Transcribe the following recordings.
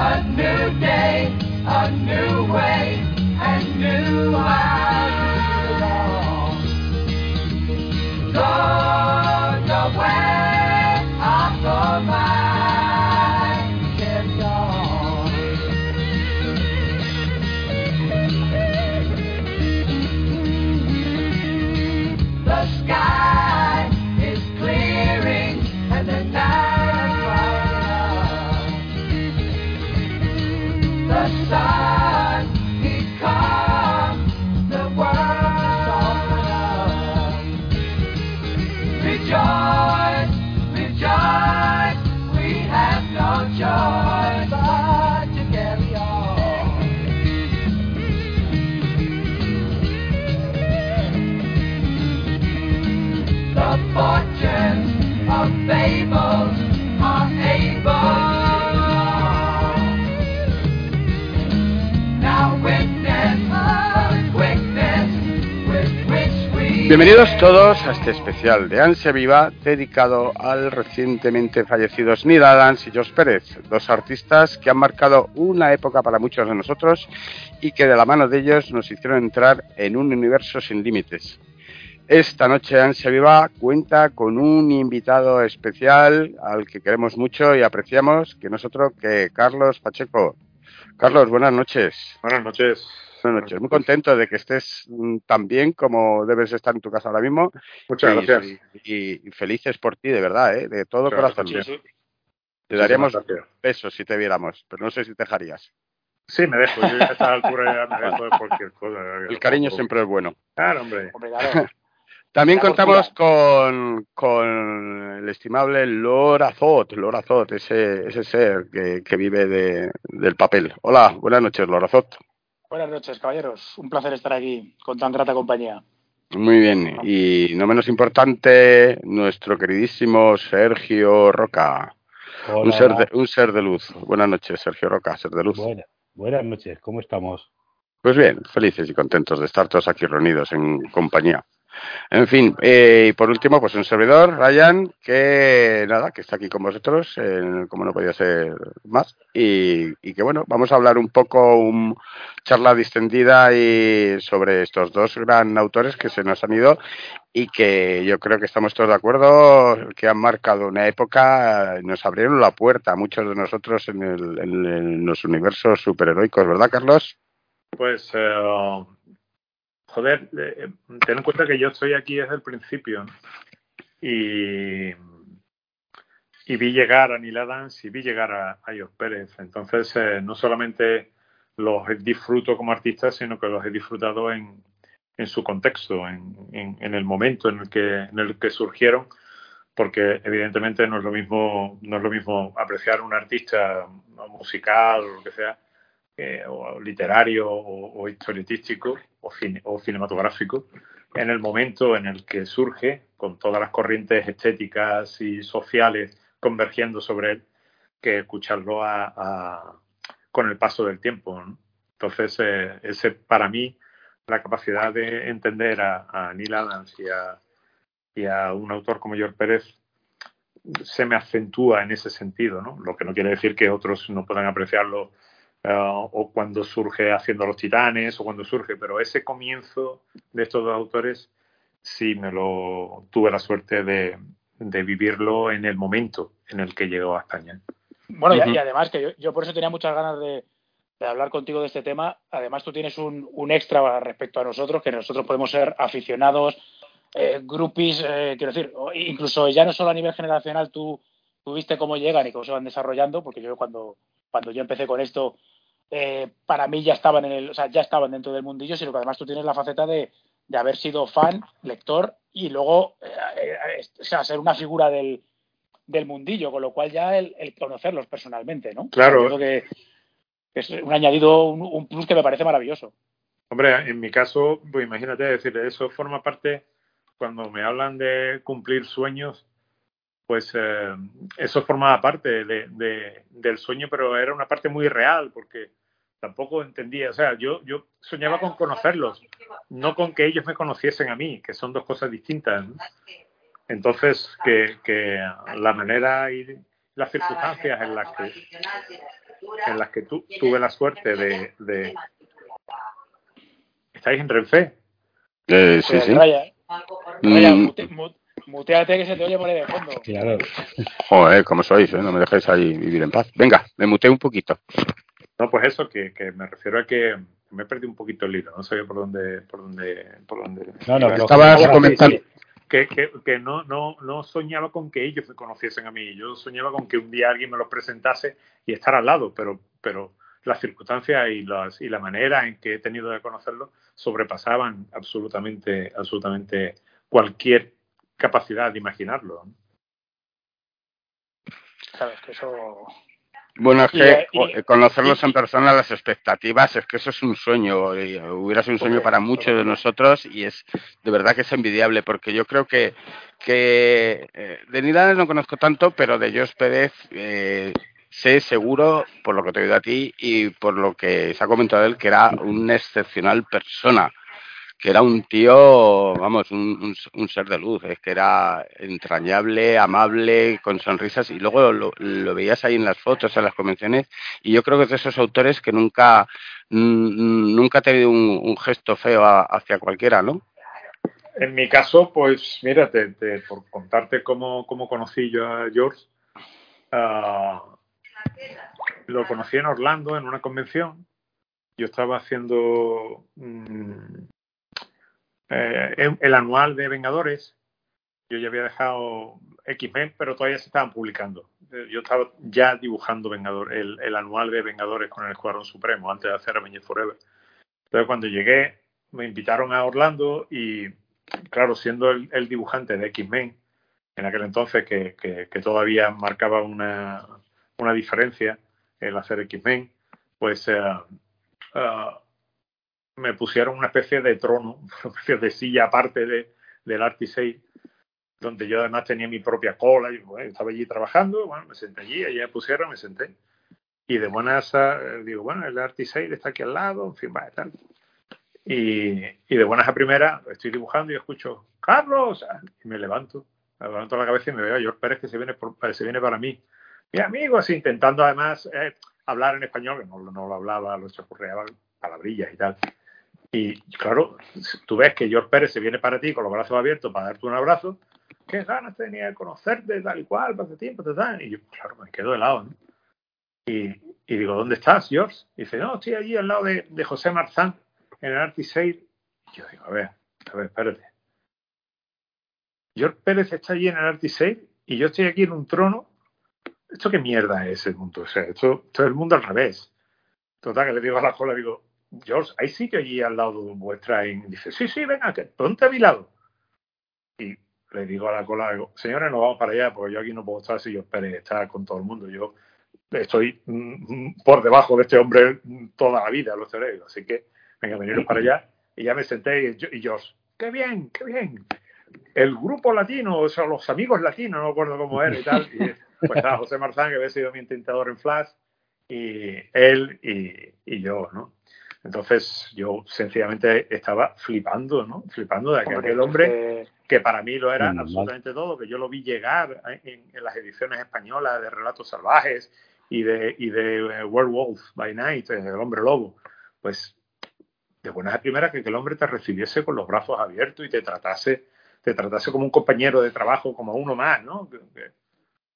A new day, a new way, and new I Bienvenidos todos a este especial de Ansia Viva dedicado al recientemente fallecidos Neil Adams y Josh Pérez, dos artistas que han marcado una época para muchos de nosotros y que de la mano de ellos nos hicieron entrar en un universo sin límites. Esta noche Ansia Viva cuenta con un invitado especial al que queremos mucho y apreciamos, que nosotros que Carlos Pacheco. Carlos, buenas noches. Buenas noches. Buenas noches. Muy contento de que estés mm, tan bien como debes estar en tu casa ahora mismo. Muchas Y- gracias. Y, y felices por ti, de verdad, ¿eh? de todo corazón. Te daríamos besos si te viéramos, pero no sé si te dejarías. Sí, me dejo. Yo a esta altura ya me dejo de cualquier cosa. El cariño siempre es bueno. Claro, hombre. También contamos con, con el estimable Lorazot, Lorazot, ese, ese ser que, que vive de, del papel. Hola, buenas noches, Lorazot. Buenas noches, caballeros. Un placer estar aquí con tan grata compañía. Muy bien, y no menos importante, nuestro queridísimo Sergio Roca. Hola, Un ser, de, un ser de luz. Buenas noches, Sergio Roca, ser de luz. Buena- buenas noches, ¿cómo estamos? Pues bien, felices y contentos de estar todos aquí reunidos en compañía. En fin, eh, y por último, pues un servidor, Ryan, que nada, que está aquí con vosotros, como no podía ser más, y, y que bueno, vamos a hablar un poco, un charla distendida y sobre estos dos gran autores que se nos han ido y que yo creo que estamos todos de acuerdo, que han marcado una época, eh, nos abrieron la puerta a muchos de nosotros en, el, en los universos superheroicos, ¿verdad, Carlos? Pues, eh, joder, eh, ten en cuenta que yo estoy aquí desde el principio y, vi llegar a Neil Adams y vi llegar a, a Pérez. Entonces, eh, no solamente los disfruto como artista, sino que los he disfrutado en, su contexto, en el momento en el que, en el que surgieron porque evidentemente no es lo mismo no es lo mismo apreciar un artista musical o lo que sea literario o, o historietístico o, cine- o cinematográfico en el momento en el que surge con todas las corrientes estéticas y sociales convergiendo sobre él que escucharlo a- con el paso del tiempo ¿no? entonces eh, ese para mí la capacidad de entender a, a Neil Adams y a, y a un autor como George Pérez se me acentúa en ese sentido, ¿no? Lo que no quiere decir que otros no puedan apreciarlo eh, o cuando surge haciendo los titanes o cuando surge, pero ese comienzo de estos dos autores sí me lo tuve la suerte de, de vivirlo en el momento en el que llegó a España. Bueno, y- además que yo, yo por eso tenía muchas ganas de, de hablar contigo de este tema. Además, tú tienes un, un extra respecto a nosotros, que nosotros podemos ser aficionados, eh, groupies, eh, quiero decir, incluso ya no solo a nivel generacional, tú, tú viste cómo llegan y cómo se van desarrollando, porque yo cuando, cuando yo empecé con esto, eh, para mí ya estaban en el, o sea, ya estaban dentro del mundillo, sino que además tú tienes la faceta de, de haber sido fan, lector y luego eh, eh, o sea, ser una figura del, del mundillo, con lo cual ya el, el conocerlos personalmente, ¿no? Claro. Creo que es un añadido, un, un plus que me parece maravilloso. Hombre, en mi caso, pues imagínate, decir, eso forma parte, cuando me hablan de cumplir sueños, pues eh, eso formaba parte de, de, del sueño, pero era una parte muy real, porque tampoco entendía, o sea, yo, yo soñaba con conocerlos, no con que ellos me conociesen a mí, que son dos cosas distintas. ¿no? Entonces, que, que la manera y las circunstancias en las que en las que tu, tuve la suerte de, de... ¿Estáis en Renfe? Eh, sí, sí. Raya, Raya, Mm, mute- muteate que se te oye por ahí de fondo. Claro. joder, como sois, ¿eh? no me dejéis ahí vivir en paz. Venga, me muteo un poquito. No, pues eso, que, que me refiero a que me perdí un poquito el hilo, no sabía por dónde, por dónde, por dónde. No, no, Estabas sí, comentando. Sí, que, que, que no, no, no soñaba con que ellos me conociesen a mí. Yo soñaba con que un día alguien me los presentase y estar al lado, pero, pero las circunstancias y, las, y la manera en que he tenido de conocerlos sobrepasaban absolutamente, absolutamente cualquier capacidad de imaginarlo. ¿no? Sabes que eso. Bueno, es que eh, y- conocerlos y- en persona, las expectativas, es que eso es un sueño. y hubiera sido un sueño para muchos de nosotros y es de verdad que es envidiable porque yo creo que, que eh, de Nidanes no conozco tanto, pero de Jos Pérez eh, sé seguro, por lo que te he oído a ti y por lo que se ha comentado él, que era una excepcional persona que era un tío, vamos, un, ser de luz, es que era entrañable, amable, con sonrisas, y luego lo, veías ahí en las fotos, en las convenciones, y yo creo que es de esos autores que nunca, nunca ha tenido un, gesto feo hacia cualquiera, ¿no? En mi caso, pues mira, te- por contarte cómo, cómo conocí yo a George, ah, lo conocí en Orlando en una convención. Yo estaba haciendo mm, eh, el- anual de Vengadores. Yo ya había dejado X-Men, pero todavía se estaban publicando. Eh, Yo estaba ya dibujando Vengador, el, el anual de Vengadores con el Escuadrón Supremo antes de hacer Avengers Forever. Entonces, cuando llegué, me invitaron a Orlando y, claro, siendo el, el dibujante de X-Men, en aquel entonces que, que- que todavía marcaba una, una diferencia el hacer X-Men, pues ah, me pusieron una especie de trono, una especie de silla aparte de, del Artisei, donde yo además tenía mi propia cola, y bueno, estaba allí trabajando, bueno, me senté allí, allí me pusieron, me senté. Y de buenas, a, digo, bueno, el Artisei está aquí al lado, en fin, va, tal. Y, y de buenas a primeras estoy dibujando y escucho, Carlos, y me levanto, me levanto la cabeza y me veo a George Pérez que se viene, por- se viene para mí. Mi amigo, así intentando además eh, hablar en español, que no, no lo hablaba, lo chapurreaba palabrillas y tal. Y claro, tú ves que George Pérez se viene para ti con los brazos abiertos para darte un abrazo. Qué ganas tenía de conocerte, tal y cual, hace tiempo, tal, tal. Y yo, claro, me quedo helado, ¿no? Y, digo, ¿dónde estás, George? Y dice, no, estoy allí al lado de, José Marzán, en el Artisale. Yo digo, a ver, a ver, espérate. George Pérez está allí en el Artisale y yo estoy aquí en un trono. ¿Esto qué mierda es el mundo? O sea, esto, esto es el mundo al revés. Total, que le digo a la cola, digo, George, ¿hay sitio allí al lado vuestra? Y dice, sí, sí, venga, que ponte a mi lado. Y le digo a la cola, digo, señores, nos vamos para allá, porque yo aquí no puedo estar si George Pérez está con todo el mundo. Yo estoy mm, por debajo de este hombre mm, toda la vida, lo. Digo, Así que, venga, veniros para allá. Y ya me senté y, yo- y George, qué bien, qué bien. El grupo latino, o sea, los amigos latinos, no me acuerdo cómo era y tal. Y pues estaba José Marzán, que había sido mi intentador en Flash, y él y, y yo, ¿no? Entonces yo sencillamente estaba flipando, ¿no? Flipando de que aquel hombre que para mí lo era Normal. absolutamente todo, que yo lo vi llegar en, en las ediciones españolas de Relatos Salvajes y de, y de eh, Werewolf by Night, eh, El Hombre Lobo. Pues de buenas a primeras que, que el hombre te recibiese con los brazos abiertos y te tratase, te tratase como un compañero de trabajo, como uno más, ¿no? Que, que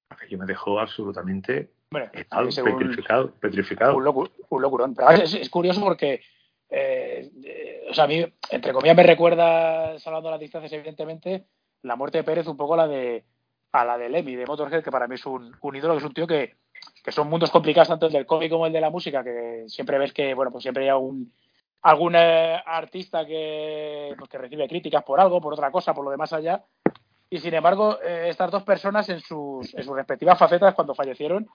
aquello me dejó absolutamente hombre, helado, según- petrificado, petrificado. un, locu- un locurón. Pero es, es curioso porque, eh, eh, o sea, a mí, entre comillas, me recuerda, salvando las distancias, evidentemente, la muerte de Pérez un poco a la de a la de Lemmy, de Motorhead, que para mí es un, un ídolo, que es un tío que, que son mundos complicados, tanto el del cómic como el de la música, que siempre ves que, bueno, pues siempre hay algún, algún eh, artista que, pues, que recibe críticas por algo, por otra cosa, por lo demás allá. Y sin embargo, eh, estas dos personas en sus, en sus respectivas facetas, cuando fallecieron,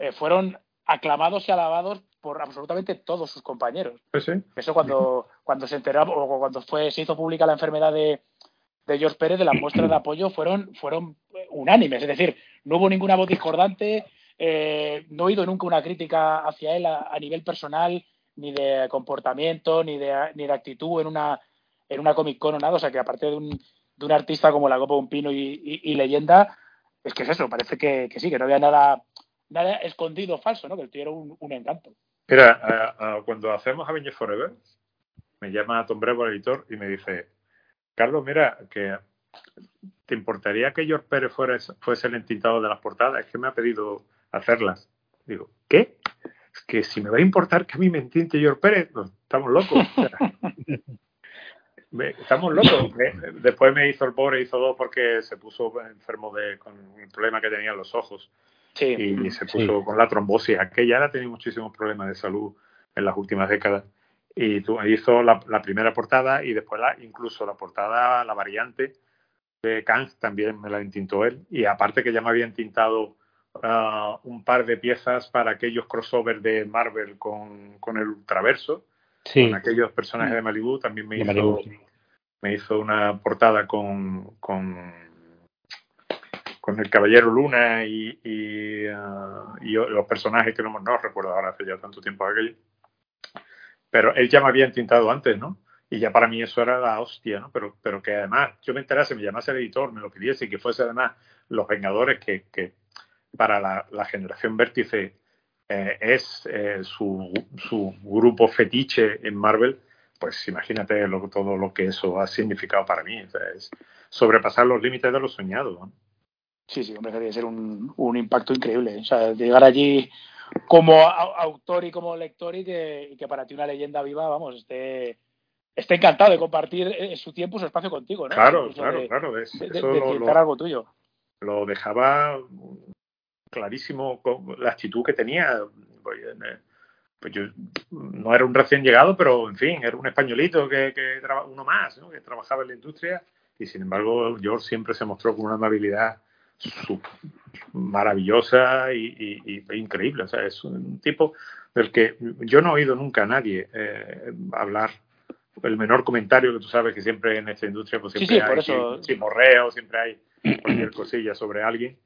eh, fueron aclamados y alabados por absolutamente todos sus compañeros. Pues sí. Eso cuando, cuando se enteró o cuando fue, se hizo pública la enfermedad de, de George Pérez, de las muestras de apoyo fueron, fueron unánimes. Es decir, no hubo ninguna voz discordante, eh, no he oído nunca una crítica hacia él a, nivel personal, ni de comportamiento, ni de, ni de actitud en una, en una Comic Con o nada. O sea que aparte de un, de un artista como la Copa de un Pino y, leyenda, es que es eso, parece que, sí, que no había nada, nada escondido falso, ¿no? Que el tío era un, encanto. Mira, cuando hacemos Avengers Forever, me llama Tom Brevo, el editor, y me dice, Carlos, mira, que ¿te importaría que George Pérez fuera, fuese el entintado de las portadas? Es que me ha pedido hacerlas. Digo, ¿qué? Es que si me va a importar que a mí me entinte George Pérez, pues, estamos locos. estamos locos. Después me hizo el pobre, hizo dos porque se puso enfermo de, con un problema que tenía en los ojos. Y se puso con la trombosis. Aquella ha tenido muchísimos problemas de salud en las últimas décadas. Y tú, hizo la, primera portada y después la, incluso la portada, la variante de Kang también me la entintó él. Y aparte que ya me había entintado ah, un par de piezas para aquellos crossovers de Marvel con, con el Ultraverso, con aquellos personajes de Malibu, también me hizo, me hizo una portada con, con, con el Caballero Luna y, y, ah, los personajes que no, no recuerdo ahora hace ya tanto tiempo aquello. Pero él ya me había entintado antes, ¿no? Y ya para mí eso era la hostia, ¿no? Pero, pero que además yo me enterase, me llamase el editor, me lo pidiese y que fuese además Los Vengadores, que, que para la, generación Vértice eh, es eh, su, su, grupo fetiche en Marvel, pues imagínate lo, todo lo que eso ha significado para mí. es sobrepasar los límites de lo soñado. ¿no? Sí, sí, hombre, debería ser un, un impacto increíble. O sea, llegar allí como autor y como lector y que, que, para ti una leyenda viva, vamos, esté, esté encantado de compartir eh, su tiempo, su espacio contigo, ¿no? Claro, claro, claro. de, lo, algo tuyo. Lo dejaba clarísimo con la actitud que tenía. Pues, eh, pues yo no era un recién llegado, pero en fin, era un españolito que, que uno más, ¿no? que trabajaba en la industria y sin embargo George siempre se mostró con una amabilidad maravillosa y, increíble. O sea, es un tipo del que yo no he oído nunca a nadie eh, hablar el menor comentario que tú sabes que siempre en esta industria pues siempre hay siempre hay cualquier cosilla sobre alguien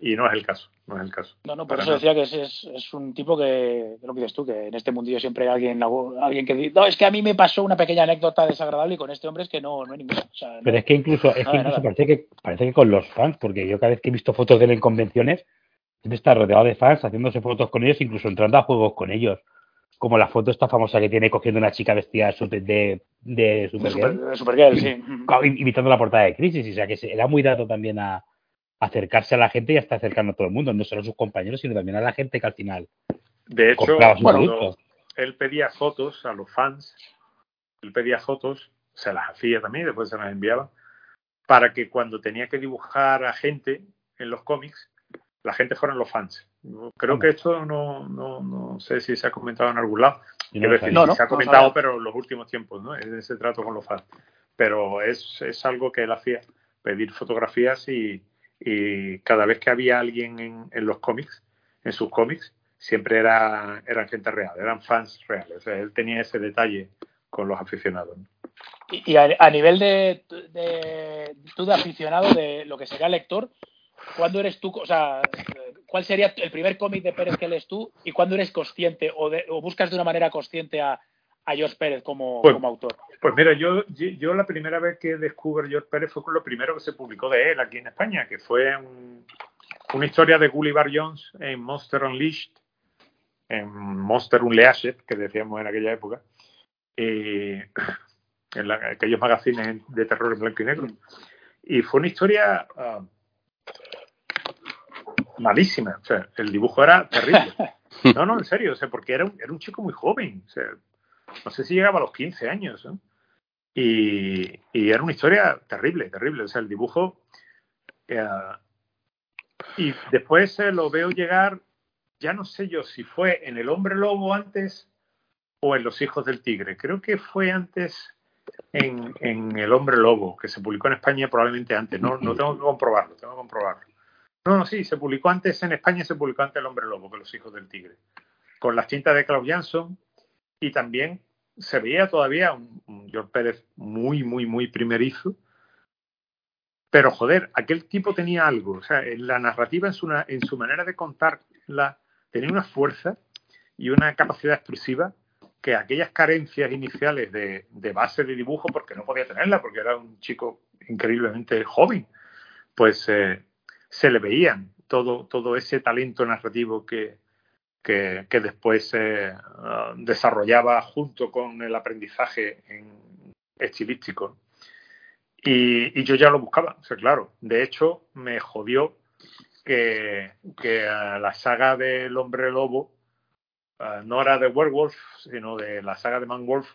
y, no es el caso no es el caso. No no por eso decía que es, es, un tipo que lo que dices tú que en este mundillo siempre hay alguien alguien que dice no es que a mí me pasó una pequeña anécdota desagradable y con este hombre es que no no hay ninguna pero es que incluso es que incluso parece que parece que con los fans porque yo cada vez que he visto fotos de él en convenciones siempre está rodeado de fans haciéndose fotos con ellos incluso entrando a juegos con ellos como la foto esta famosa que tiene cogiendo una chica vestida de, de, Supergirl. Supergirl, sí. Imitando la portada de Crisis. O sea, que era muy dado también a, acercarse a la gente y hasta acercando a todo el mundo, no solo a sus compañeros, sino también a la gente que al final. De hecho, cuando él pedía fotos a los fans, él pedía fotos, se las hacía también, después se las enviaba, para que cuando tenía que dibujar a gente en los cómics, la gente fueran los fans. Creo que esto no, no, no sé si se ha comentado en algún lado. No, se ha comentado, pero en los últimos tiempos, ¿no? Ese trato con los fans. Pero es, es algo que él hacía, pedir fotografías y, y cada vez que había alguien en, en, los cómics, en sus cómics, siempre era, eran gente real, eran fans reales. O sea, él tenía ese detalle con los aficionados. Y, a, nivel de, de, tú de aficionado, de lo que sería lector, ¿cuándo eres tú, o sea, cuál sería el primer cómic de Pérez que lees tú y cuándo eres consciente o, o buscas de una manera consciente a, a George Pérez como, pues, como, autor? Pues mira, yo, yo la primera vez que descubro a George Pérez fue con lo primero que se publicó de él aquí en España, que fue una historia de Gulliver Jones en Monster Unleashed, en Monster Unleashed, que decíamos en aquella época, y en aquellos magazines de terror en blanco y negro. Y fue una historia ah, malísima. O sea, el dibujo era terrible. No, no, en serio, o sea, porque era un, era un chico muy joven. O sea, no sé si llegaba a los 15 años. Y, y, era una historia terrible, terrible. O sea, el dibujo. Eh, y después eh, lo veo llegar, ya no sé yo si fue en El Hombre Lobo antes o en Los Hijos del Tigre. Creo que fue antes en, en El Hombre Lobo, que se publicó en España probablemente antes. No, no tengo que comprobarlo, tengo que comprobarlo. No, no, sí, se publicó antes en España, se publicó antes El Hombre Lobo que Los Hijos del Tigre. Con las tintas de Klaus Jansson y también se veía todavía un, George Pérez muy, muy, muy primerizo, Pero joder, aquel tipo tenía algo. O sea, la narrativa en su, en su manera de contarla tenía una fuerza y una capacidad expresiva que aquellas carencias iniciales de, de, base de dibujo, porque no podía tenerla, porque era un chico increíblemente joven, pues eh, se le veían todo, todo ese talento narrativo que, que, que después eh, uh, desarrollaba junto con el aprendizaje en estilístico. Y, y, yo ya lo buscaba, o sea, claro. De hecho, me jodió que, que la saga del hombre lobo uh, no era de Werewolf, sino de la saga de Man Wolf,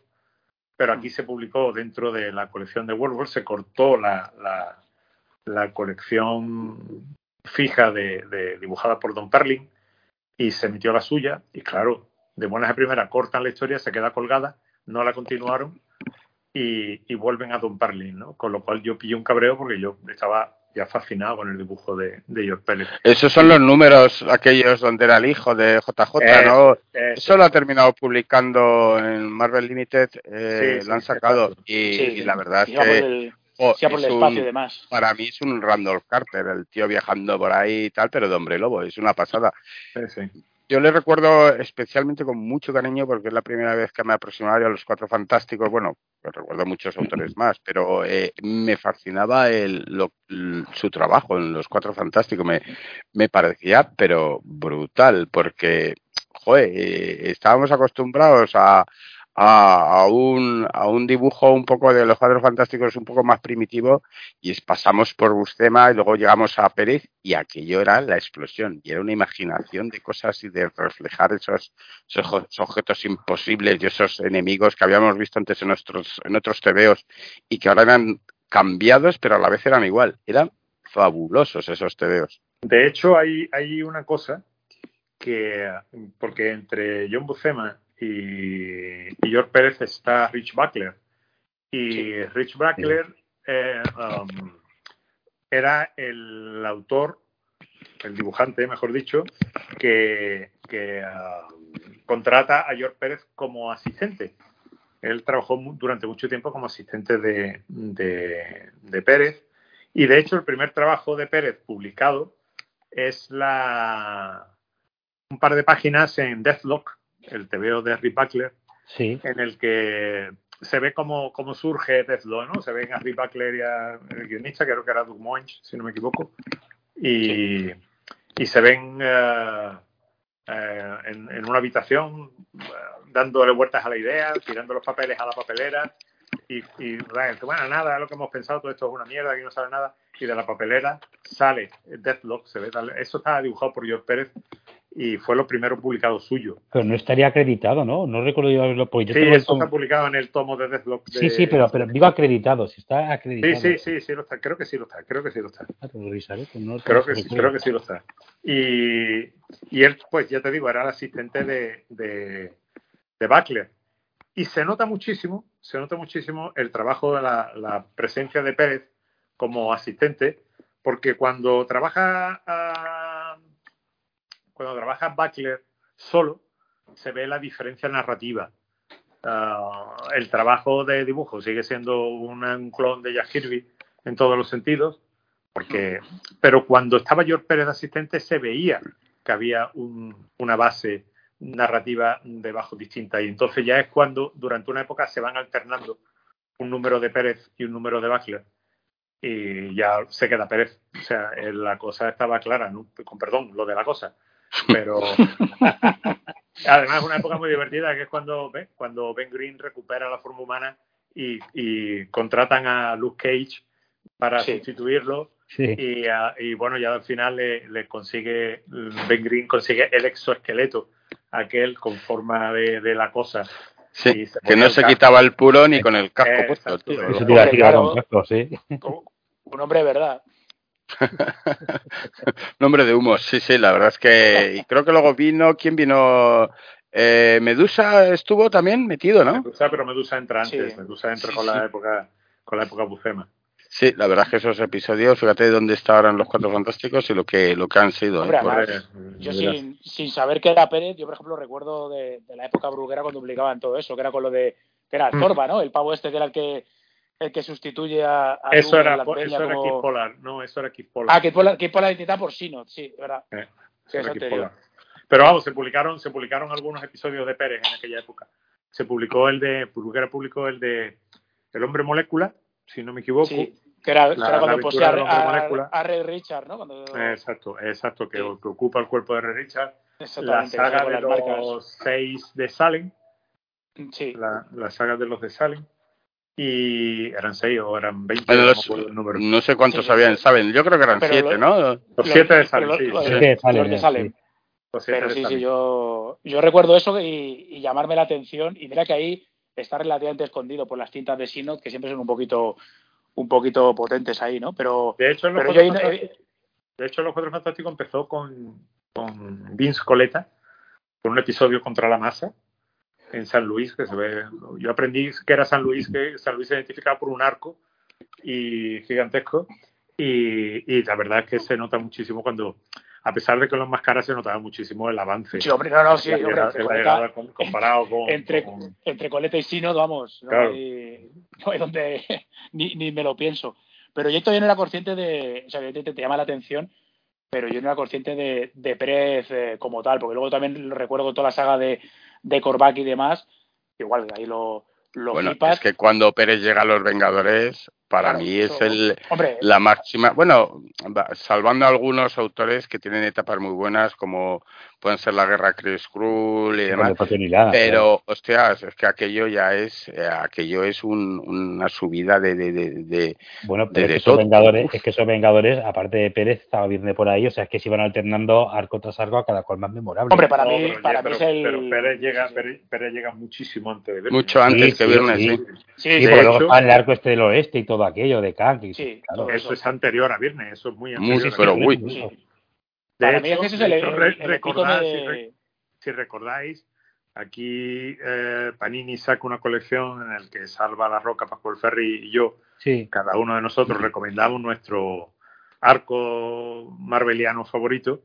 pero aquí se publicó dentro de la colección de Werewolf, se cortó la, la, la colección fija de, de, dibujada por Don Perlin y se emitió la suya y claro, de buenas a primeras cortan la historia, se queda colgada, no la continuaron y, y vuelven a Don Perlin, ¿no? Con lo cual yo pillé un cabreo porque yo estaba ya fascinado con el dibujo de, de George Pérez. Esos son los números aquellos donde era el hijo de JJ, Eh, ¿no? eh, Eso lo ha terminado publicando en Marvel Limited, eh, Sí, lo han sacado y, la verdad es que el, sí, por el un- espacio y demás. para mí es un Randolph Carter, el tío viajando por ahí y tal, pero de hombre lobo, es una pasada. Sí, sí. Yo le recuerdo especialmente con mucho cariño porque es la primera vez que me aproximaba a los Cuatro Fantásticos. Bueno, pues recuerdo muchos autores más, pero eh, me fascinaba el, lo- su trabajo en los Cuatro Fantásticos. Me, me parecía, pero brutal, porque, joder, eh, estábamos acostumbrados a, a, un, a un dibujo un poco de los Cuatro Fantásticos un poco más primitivo y pasamos por Bustema y luego llegamos a Pérez y aquello era la explosión y era una imaginación de cosas y de reflejar esos, esos objetos imposibles y esos enemigos que habíamos visto antes en nuestros en otros tebeos y que ahora eran cambiados pero a la vez eran igual. Eran fabulosos esos tebeos. De hecho, hay, hay una cosa que, porque entre John Buscema y, y George Pérez está Rich Buckler. Y Rich Buckler eh, um, era el autor, el dibujante, mejor dicho, que, que um, contrata a George Pérez como asistente. Él trabajó durante mucho tiempo como asistente de, de, de Pérez. Y de hecho, el primer trabajo de Pérez publicado es la un par de páginas en Deathlock, el TVO de Rick Buckler, Sí, en el que se ve cómo, cómo surge Deathlock, ¿no? Se ven a Rick Buckler y a el guionista, creo que era Doug Moench, si no me equivoco, y, y se ven eh, eh, en, en una habitación eh, dándole vueltas a la idea, tirando los papeles a la papelera, y, y bueno, nada, es lo que hemos pensado, todo esto es una mierda, aquí no sale nada, y de la papelera sale Deathlock, se ve eso estaba dibujado por George Pérez y fue lo primero publicado suyo. pero no estaría acreditado, ¿no? No recuerdo yo haberlo, yo Sí, eso está publicado en el tomo de Deathlock. de- Sí, sí, pero, pero digo acreditado, si está Sí, acreditado. sí, sí, sí, lo está, creo que sí lo está, creo que sí lo está. Ah, pues lo revisaré, pues no Creo que sí, creo que sí lo está. Y, y él, pues ya te digo, era el asistente de, de, de Buckler. Y se nota muchísimo, se nota muchísimo el trabajo de la, la presencia de Pérez como asistente, porque cuando trabaja cuando trabaja Buckler solo, se ve la diferencia narrativa. Ah, el trabajo de dibujo sigue siendo un, clon de Jack Kirby en todos los sentidos, porque, pero cuando estaba George Pérez asistente se veía que había un- una base narrativa debajo distinta y entonces ya es cuando durante una época se van alternando un número de Pérez y un número de Buckler y ya se queda Pérez. O sea, la cosa estaba clara, ¿no? con perdón, lo de la cosa. Pero además es una época muy divertida que es cuando, ¿ves? cuando Ben Green recupera la forma humana y, y contratan a Luke Cage para Sí. sustituirlo Sí. y, y bueno, ya al final le, le consigue, Ben Green consigue el exoesqueleto, aquel con forma de, de la cosa. sí que no se casco. quitaba el puro ni con el casco Eh, puesto exacto. tío. Eso Hombre, te iba a decir claro. con casco, sí. Como Un hombre verdad. Nombre de humos, sí, sí, la verdad es que. Y creo que luego vino, ¿quién vino? Eh, Medusa estuvo también metido, ¿no? Medusa, pero Medusa entra antes. Sí. Medusa entra Sí, con sí. la época con la época bucema. Sí, la verdad es que esos episodios, fíjate dónde está ahora en los Cuatro Fantásticos y lo que lo que han sido. ¿eh? Hombre, además, Yo sin, sin saber que era Pérez, yo por ejemplo recuerdo de, de la época bruguera cuando publicaban todo eso, que era con lo de, que era el Mm. Torba, ¿no? El pavo este que era el que, el que sustituye a, a eso era, eso era como- Keith Pollard, no, eso era Keith Pollard. Ah, que Pollard, que Pollard interpretado por Sinot, sí, verdad. Eh, Sí, eso era Keith. Pero vamos, se publicaron, se publicaron algunos episodios de Pérez en aquella época. Se publicó el de, publicara publicó el de El hombre molécula, si no me equivoco. Sí, que era, que La- era la cuando hombre a, a Richard, ¿no? Cuando, Exacto, exacto, que, Sí. que ocupa el cuerpo de Ray Richard. La saga de las marcas. los seis de Salem, Sí, la, la saga de los de Salem. Y eran seis o eran veinte, Bueno, no los- no sé cuántos Sí, habían, sí. saben. Yo creo que eran Pero siete, lo- ¿no? Los Lo- siete de pero Salem, los Salem, de sí. Salem. Pero sí, sí, yo, yo recuerdo eso y, y llamarme la atención. Y mira que ahí está relativamente escondido por las cintas de Sinot, que siempre son un poquito un poquito potentes ahí, ¿no? Pero, De hecho, los pero yo Cuatro ahí no- Fantásticos- de hecho, Los Cuatro Fantásticos empezó con, con Vince Coleta, con un episodio contra la masa en San Luis, que se ve. Yo aprendí que era San Luis, que San Luis se identificaba por un arco y gigantesco. Y, y la verdad es que se nota muchísimo cuando, a pesar de que los más caras, se notaba muchísimo el avance. sí, hombre, no, no, sí, hombre, Coleta, llegada con- comparado con, entre- con- entre Coleta y Sinot, vamos, no, Claro. hay, no hay donde ni, ni me lo pienso. Pero yo todavía no era consciente de, o sea, evidentemente te llama la atención, pero yo no era consciente de, de Pérez eh, como tal, porque luego también recuerdo toda la saga de, de Korvac y demás, igual ahí lo, lo Bueno, flipas. es que cuando Pérez llega a los Vengadores, para Claro, mí es eso- el, Hombre, la máxima. Bueno, va- salvando a algunos autores que tienen etapas muy buenas, como pueden ser la Guerra Chris Skrull y demás. nada, claro. Pero, hostias, es que aquello ya es, eh, aquello es un- una subida de, de, de, de- Bueno, de- pero de es, que esos todo. Vengadores, es que esos Vengadores, aparte de Pérez, estaba Virne por ahí, o sea, es que se iban alternando arco tras arco a cada cual más memorable. hombre, para No, mí, pero, para pero- mí es el. pero Pérez llega, Pérez, Pérez llega muchísimo antes de mucho antes Sí, que sí, Viernes, sí. sí. sí, Sí, sí, de porque luego está el arco este del oeste y todo aquello de y- Sí, claro. Eso es anterior a Viernes, eso es muy Muy, anterior. a pero Viernes. De Para mí es que es de el, hecho, el, el recordad, si, re- de. si recordáis, aquí eh, Panini saca una colección en la que Salva la Roca, Pascual Ferry y yo, Sí, cada uno de nosotros recomendamos nuestro arco marveliano favorito.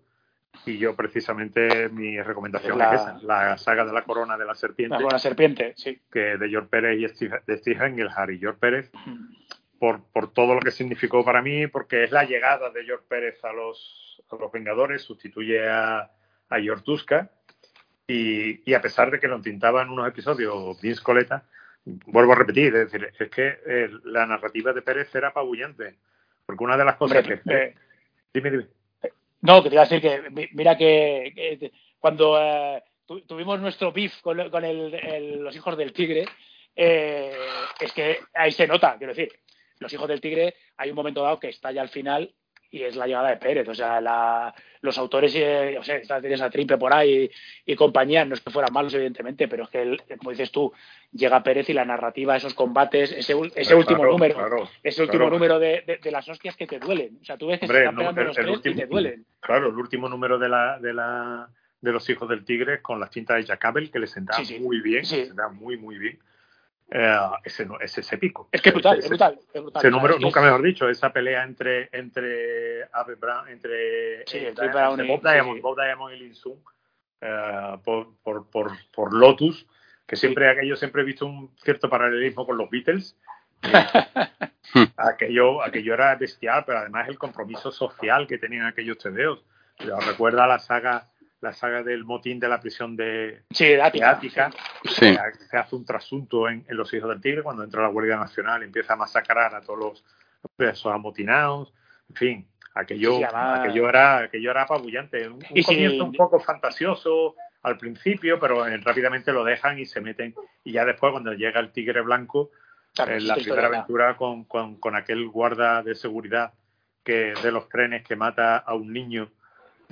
Y yo, precisamente, mi recomendación La- es esa: la saga de la corona de la serpiente, la serpiente, sí. que de George Pérez y Steve, de Steve Engelhardt. Y George Pérez por, por todo lo que significó para mí, porque es la llegada de George Pérez a los, a los Vengadores, sustituye a, a George Tuska, y, y a pesar de que lo tintaba en unos episodios Vince Coleta, vuelvo a repetir, es decir, es que eh, la narrativa de Pérez era apabullante, porque una de las cosas Hombre, que... eh, dime, dime. No, que te iba a decir que, mi- mira que, que cuando eh, tu- tuvimos nuestro beef con, con el- el- los hijos del tigre, eh, es que ahí se nota, quiero decir, los hijos del tigre, hay un momento dado que está ya al final y es la llegada de Pérez, o sea, la- los autores, eh, o sea, tienes a Triple por ahí y, compañía, no es que fueran malos evidentemente, pero es que, el- como dices tú, llega Pérez y la narrativa, esos combates, ese, ese Claro, último número, claro, ese último claro. número de, de- de las hostias que te duelen, o sea, tú ves que Hombre, se están pegando el- los el tres último- y te duelen. Claro, el último número de la, de la de los hijos del tigre con las tintas de Jack Abel, que le sentaba Sí, sí. muy bien, Sí. le sentaba muy, muy bien. Eh, ese, no- ese es épico. Es que es brutal, Ese- es brutal, es brutal. Ese número, nunca es- mejor dicho, esa pelea entre entre Abe Brown, entre, Sí, eh, entre Diamond- Brown y- Bob sí, Diamond, sí. Bob Diamond y Lin Sun, eh, por, por, por, por Lotus, que siempre aquello siempre he visto un cierto paralelismo con los Beatles. aquello, aquello era bestial, pero además el compromiso social que tenían aquellos tebeos. Recuerda la saga, la saga del motín de la prisión de, Sí, de de Ática. Ática, Sí. que se hace un trasunto en, en Los Hijos del Tigre cuando entra la Guardia Nacional y empieza a masacrar a todos los presos amotinados. En fin, aquello, Sí, aquello, era, aquello era apabullante. Un, un Y si- comienzo un poco fantasioso al principio, pero eh, rápidamente lo dejan y se meten. Y ya después, cuando llega el Tigre Blanco, Claro, la primera aventura con, con, con aquel guarda de seguridad que de los trenes que mata a un niño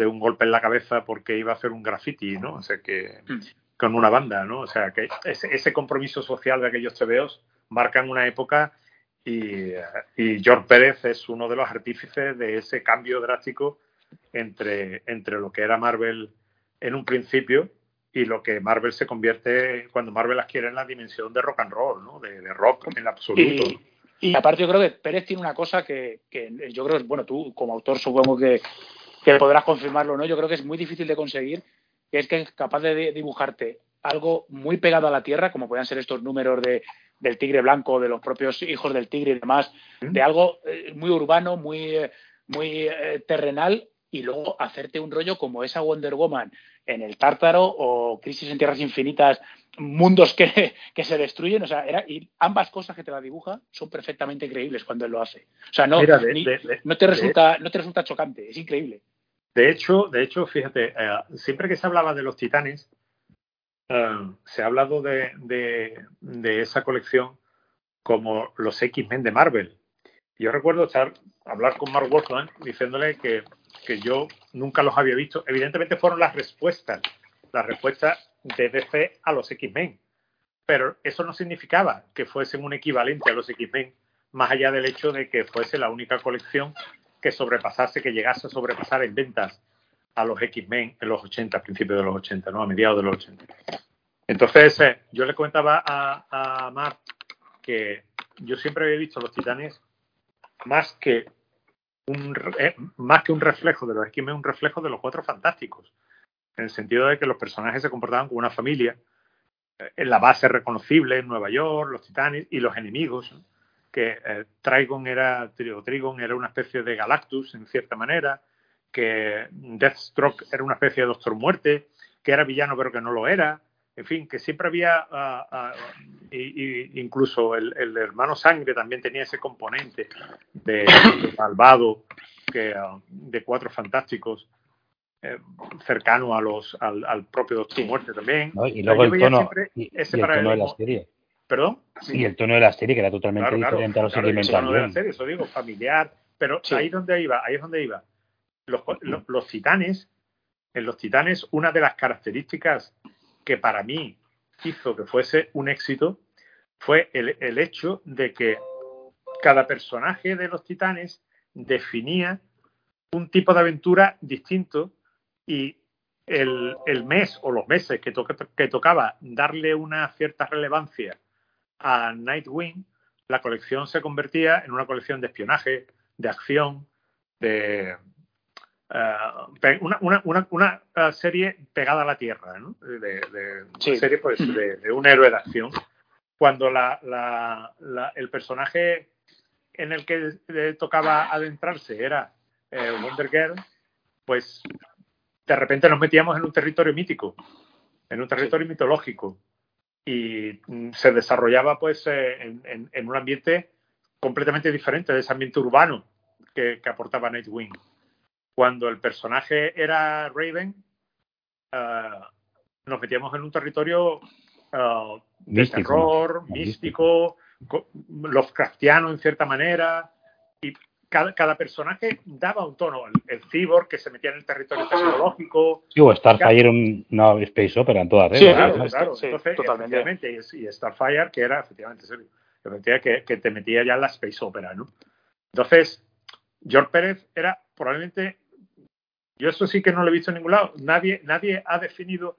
de un golpe en la cabeza porque iba a hacer un graffiti, ¿no? O sea que Mm. con una banda, ¿no? O sea que ese, ese compromiso social de aquellos tebeos marcan una época y, y George Pérez es uno de los artífices de ese cambio drástico entre, entre lo que era Marvel en un principio y lo que Marvel se convierte cuando Marvel adquiere en la dimensión de rock and roll, ¿no? De, de rock en absoluto. Y, y aparte yo creo que Pérez tiene una cosa que, que yo creo, bueno, tú como autor supongo que, que podrás confirmarlo, ¿no? Yo creo que es muy difícil de conseguir, que es que es capaz de di- dibujarte algo muy pegado a la tierra, como puedan ser estos números de del tigre blanco, de los propios hijos del tigre y demás, de algo eh, muy urbano, muy, eh, muy eh, terrenal, y luego hacerte un rollo como esa Wonder Woman en el Tártaro o Crisis en Tierras Infinitas, mundos que, que se destruyen, o sea, era, y ambas cosas que te la dibuja son perfectamente creíbles cuando él lo hace. O sea, no, no, te, resulta, no te resulta chocante, es increíble. De hecho, de hecho, fíjate, siempre que se hablaba de los titanes, eh, se ha hablado de, de, esa colección como los X-Men de Marvel. Yo recuerdo estar, hablar con Mark Wolfman diciéndole que, que, yo nunca los había visto. Evidentemente fueron las respuestas, las respuestas de DC a los X-Men. Pero eso no significaba que fuesen un equivalente a los X-Men, más allá del hecho de que fuese la única colección que sobrepasase, que llegase a sobrepasar en ventas a los X-Men en los 80, a principios de los 80, ¿no? A mediados de los 80. Entonces, eh, yo le comentaba a, a Mark que yo siempre había visto los titanes más que un, eh, más que un reflejo de los X-Men, un reflejo de los cuatro fantásticos. En el sentido de que los personajes se comportaban como una familia, eh, en la base reconocible en Nueva York, los titanes y los enemigos, que Trigon era, Trigon era una especie de Galactus en cierta manera, que Deathstroke era una especie de Doctor Muerte, que era villano pero que no lo era, en fin, que siempre había, uh, y, incluso el, hermano Sangre también tenía ese componente de, malvado, que, ah, de cuatro fantásticos, eh, cercano a los, al, propio Doctor Muerte también. y luego el tono, y, el tono de la serie. ¿Perdón? Sí, el tono de la serie, que era totalmente diferente a los claro, el tono de la serie, eso digo, familiar. Pero ahí donde iba, ahí es donde iba los, titanes, en los titanes, una de las características que para mí hizo que fuese un éxito fue el, hecho de que cada personaje de los titanes definía un tipo de aventura distinto y el, mes o los meses que, que, tocaba darle una cierta relevancia a Nightwing, la colección se convertía en una colección de espionaje, de acción, de, eh, una, una, una, una, eh, serie pegada a la tierra, ¿no? De, de serie pues, de, un héroe de acción. Cuando la, la, el personaje en el que le tocaba adentrarse era eh, Wonder Girl, pues de repente nos metíamos en un territorio mítico, en un territorio mitológico y mm, se desarrollaba pues en, en, un ambiente completamente diferente de ese ambiente urbano que, que aportaba Nightwing. Cuando el personaje era Raven, eh, nos metíamos en un territorio eh, de terror, místico, Lovecraftiano en cierta manera, y cada, personaje daba un tono. El, cyborg que se metía en el territorio tecnológico. Sí, o Starfire, una space opera en todas reglas. Sí, claro, claro. totalmente. Y, Starfire, que era, efectivamente, serio, que, que te metía ya en la space opera, ¿no? Entonces, George Pérez era probablemente yo eso sí que no lo he visto en ningún lado. Nadie, nadie ha definido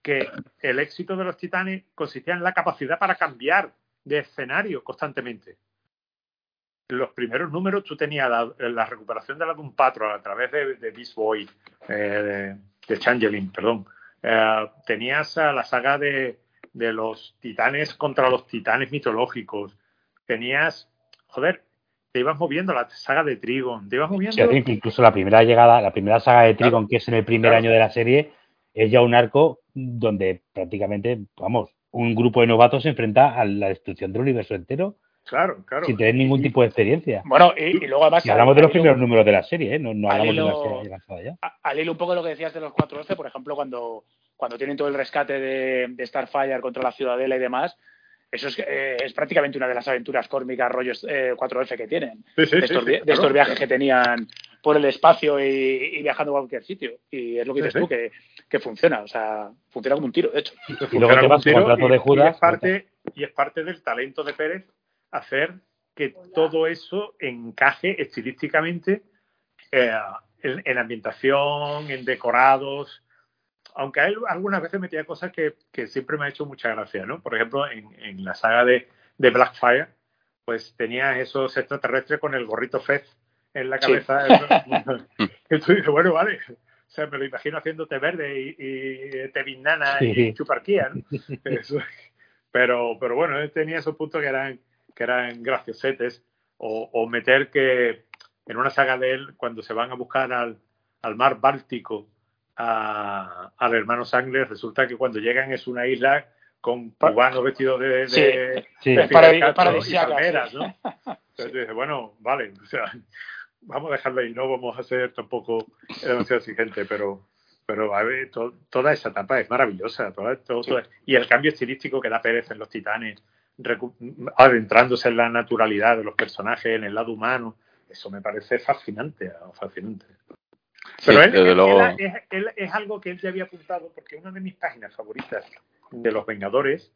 que el éxito de los Titanes consistía en la capacidad para cambiar de escenario constantemente. Los primeros números tú tenías la, recuperación de la Doom Patrol a través de, de Beast Boy, eh, de, Changeling, perdón. Eh, tenías la saga de, de los titanes contra los titanes mitológicos. Tenías, joder, te ibas moviendo la saga de Trigon, te ibas moviendo. incluso la primera llegada, la primera saga de Trigon, que es en el primer año de la serie, es ya un arco donde prácticamente, vamos, un grupo de novatos se enfrenta a la destrucción del universo entero. Claro, claro. Sin tener ningún tipo de experiencia. Bueno, y, luego además. Y hablamos de los primeros números de la serie, ¿eh? No, hablamos de la serie lanzada ya. Al hilo un poco de lo que decías de los 4F, por ejemplo, cuando, cuando tienen todo el rescate de, de Starfire contra la Ciudadela y demás, eso es, eh, es, prácticamente una de las aventuras cósmicas rollos 4F que tienen. de, estos, viajes que tenían por el espacio y, viajando a cualquier sitio. Y es lo que dices tú, que, que, funciona. O sea, funciona como un tiro, de hecho. Y, luego te vas contrato de Judas. Y es, parte, y es parte del talento de Pérez hacer que todo eso encaje estilísticamente eh, en, en ambientación, en decorados, aunque él algunas veces metía cosas que, siempre me ha hecho mucha gracia, ¿no? Por ejemplo, en, la saga de, Blackfire, pues tenía esos extraterrestres con el gorrito Fez en la cabeza. y tú dices, bueno, vale. O sea, me lo imagino haciendo té verde y, y té y chuparquía, ¿no? Pero, pero bueno, él tenía esos puntos que eran, que eran graciosetes. O, o meter que en una saga de él, cuando se van a buscar al, al mar Báltico a, al hermano Sangler, resulta que cuando llegan es una isla con cubanos vestidos de, de, Sí, sí. de Para- paradisíaca, y palmeras, sí. ¿no? Entonces tú dices, bueno, vale, o sea, vamos a dejarlo ahí, no vamos a ser tampoco demasiado exigente, pero pero a ver, to- toda esa etapa es maravillosa, toda- todo- todo- y el cambio estilístico que da Pérez en los Titanes, adentrándose en la naturalidad de los personajes, en el lado humano, eso me parece fascinante, fascinante. Pero Sí, él, desde él- luego. él- él- él- es algo que él ya había apuntado, porque una de mis páginas favoritas de Los Vengadores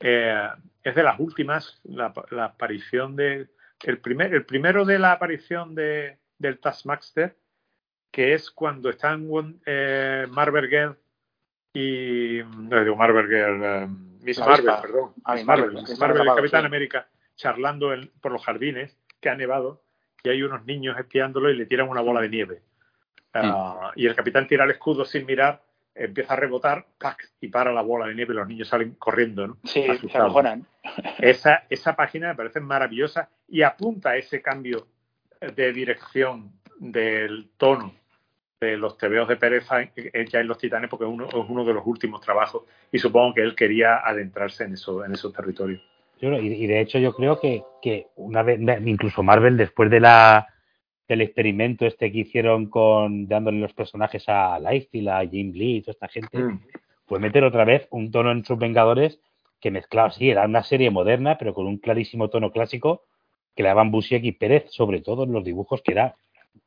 eh, es de las últimas, la, la aparición de. El, primer, el primero de la aparición de, del Taskmaster, que es cuando están eh, Marvel y. No digo Marvel, eh, Miss La Marvel, avispa. perdón. Ah, Miss Marvel, Marvel, Miss Marvel atrapado, Capitán sí. América charlando en- por los jardines que ha nevado y hay unos niños espiándolo y le tiran una bola de nieve. Ah, y el capitán tira el escudo sin mirar, empieza a rebotar, ¡pac! y para la bola de nieve y los niños salen corriendo. ¿no? Sí, se acojonan. Esa, esa página me parece maravillosa y apunta a ese cambio de dirección del tono de los tebeos de Pereza en- en- ya en los Titanes, porque es uno, es uno de los últimos trabajos y supongo que él quería adentrarse en, eso, en esos territorios. Y, de hecho yo creo que, que una vez, incluso Marvel, después de la del experimento este que hicieron con dándole los personajes a Liefeld, a Jim Lee, toda esta gente, Mm. fue meter otra vez un tono en sus Vengadores que mezclaba, sí, era una serie moderna, pero con un clarísimo tono clásico que le daban Busiek y Pérez, sobre todo en los dibujos, que era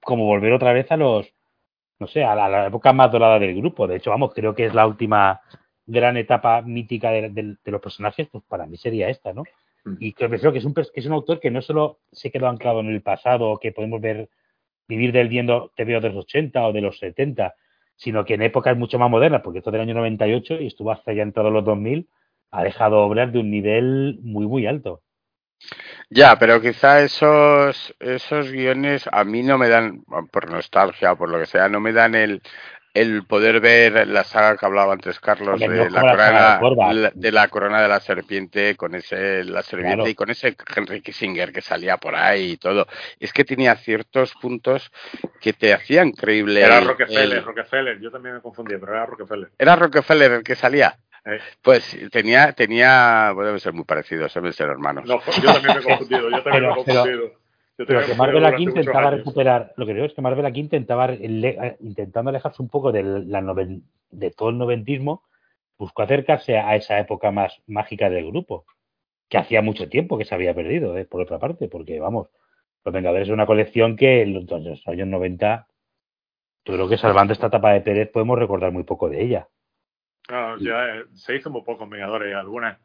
como volver otra vez a los, no sé, a la, a la época más dorada del grupo. De hecho, vamos, creo que es la última gran etapa mítica de, de- de los personajes, pues para mí sería esta, ¿no? Y que creo que es un, que es un autor que no solo se quedó anclado en el pasado, que podemos ver, vivir del viendo TVO de los 80 o de los 70, sino que en épocas mucho más modernas, porque esto es del año 98 y estuvo hasta ya entrado los 2000, ha dejado obras de un nivel muy, muy alto. Ya, pero quizá esos, esos guiones a mí no me dan, por nostalgia o por lo que sea, no me dan el, el poder ver la saga que hablaba antes Carlos no de la, corona, la- de la corona de la serpiente con ese la serpiente Claro. y con ese Henry Kissinger que salía por ahí y todo. Es que tenía ciertos puntos que te hacían creíble. Era el- Rockefeller, el- Rockefeller, yo también me confundí, pero era Rockefeller. ¿Era Rockefeller el que salía? Eh, Pues tenía, tenía, bueno, deben ser muy parecidos, deben ser hermanos. no, yo también me he confundido, yo también Pero- me he confundido. Pero que Marvel aquí intentaba recuperar, lo que creo es que Marvel aquí intentaba, eh, intentando alejarse un poco del, la noven- de todo el noventismo, buscó acercarse a esa época más mágica del grupo, que hacía mucho tiempo que se había perdido, eh, por otra parte, porque vamos, Los Vengadores es una colección que en los, en los años 90, yo creo que salvando esta etapa de Pérez podemos recordar muy poco de ella. No, ya, eh, se hizo muy poco en Vengadores, algunas.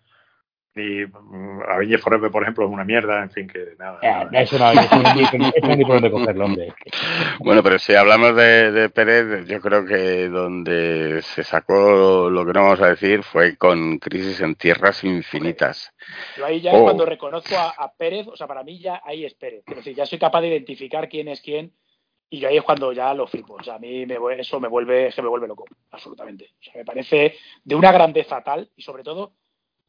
Y mm, Avengers Forever, por ejemplo, es una mierda, en fin, que nada. Eh, nada. eso no, eso no, eso no- eso no hay ni por dónde cogerlo, hombre. Bueno, pero si hablamos de, de Pérez, yo creo que donde se sacó lo que no vamos a decir fue con Crisis en Tierras Infinitas. Yo ahí ya Oh. es cuando reconozco a, a Pérez, o sea, para mí ya ahí es Pérez. Es decir, ya soy capaz de identificar quién es quién y yo ahí es cuando ya lo flipo. O sea, a mí me, eso me vuelve, que me vuelve loco, absolutamente. O sea, me parece de una grandeza tal y sobre todo,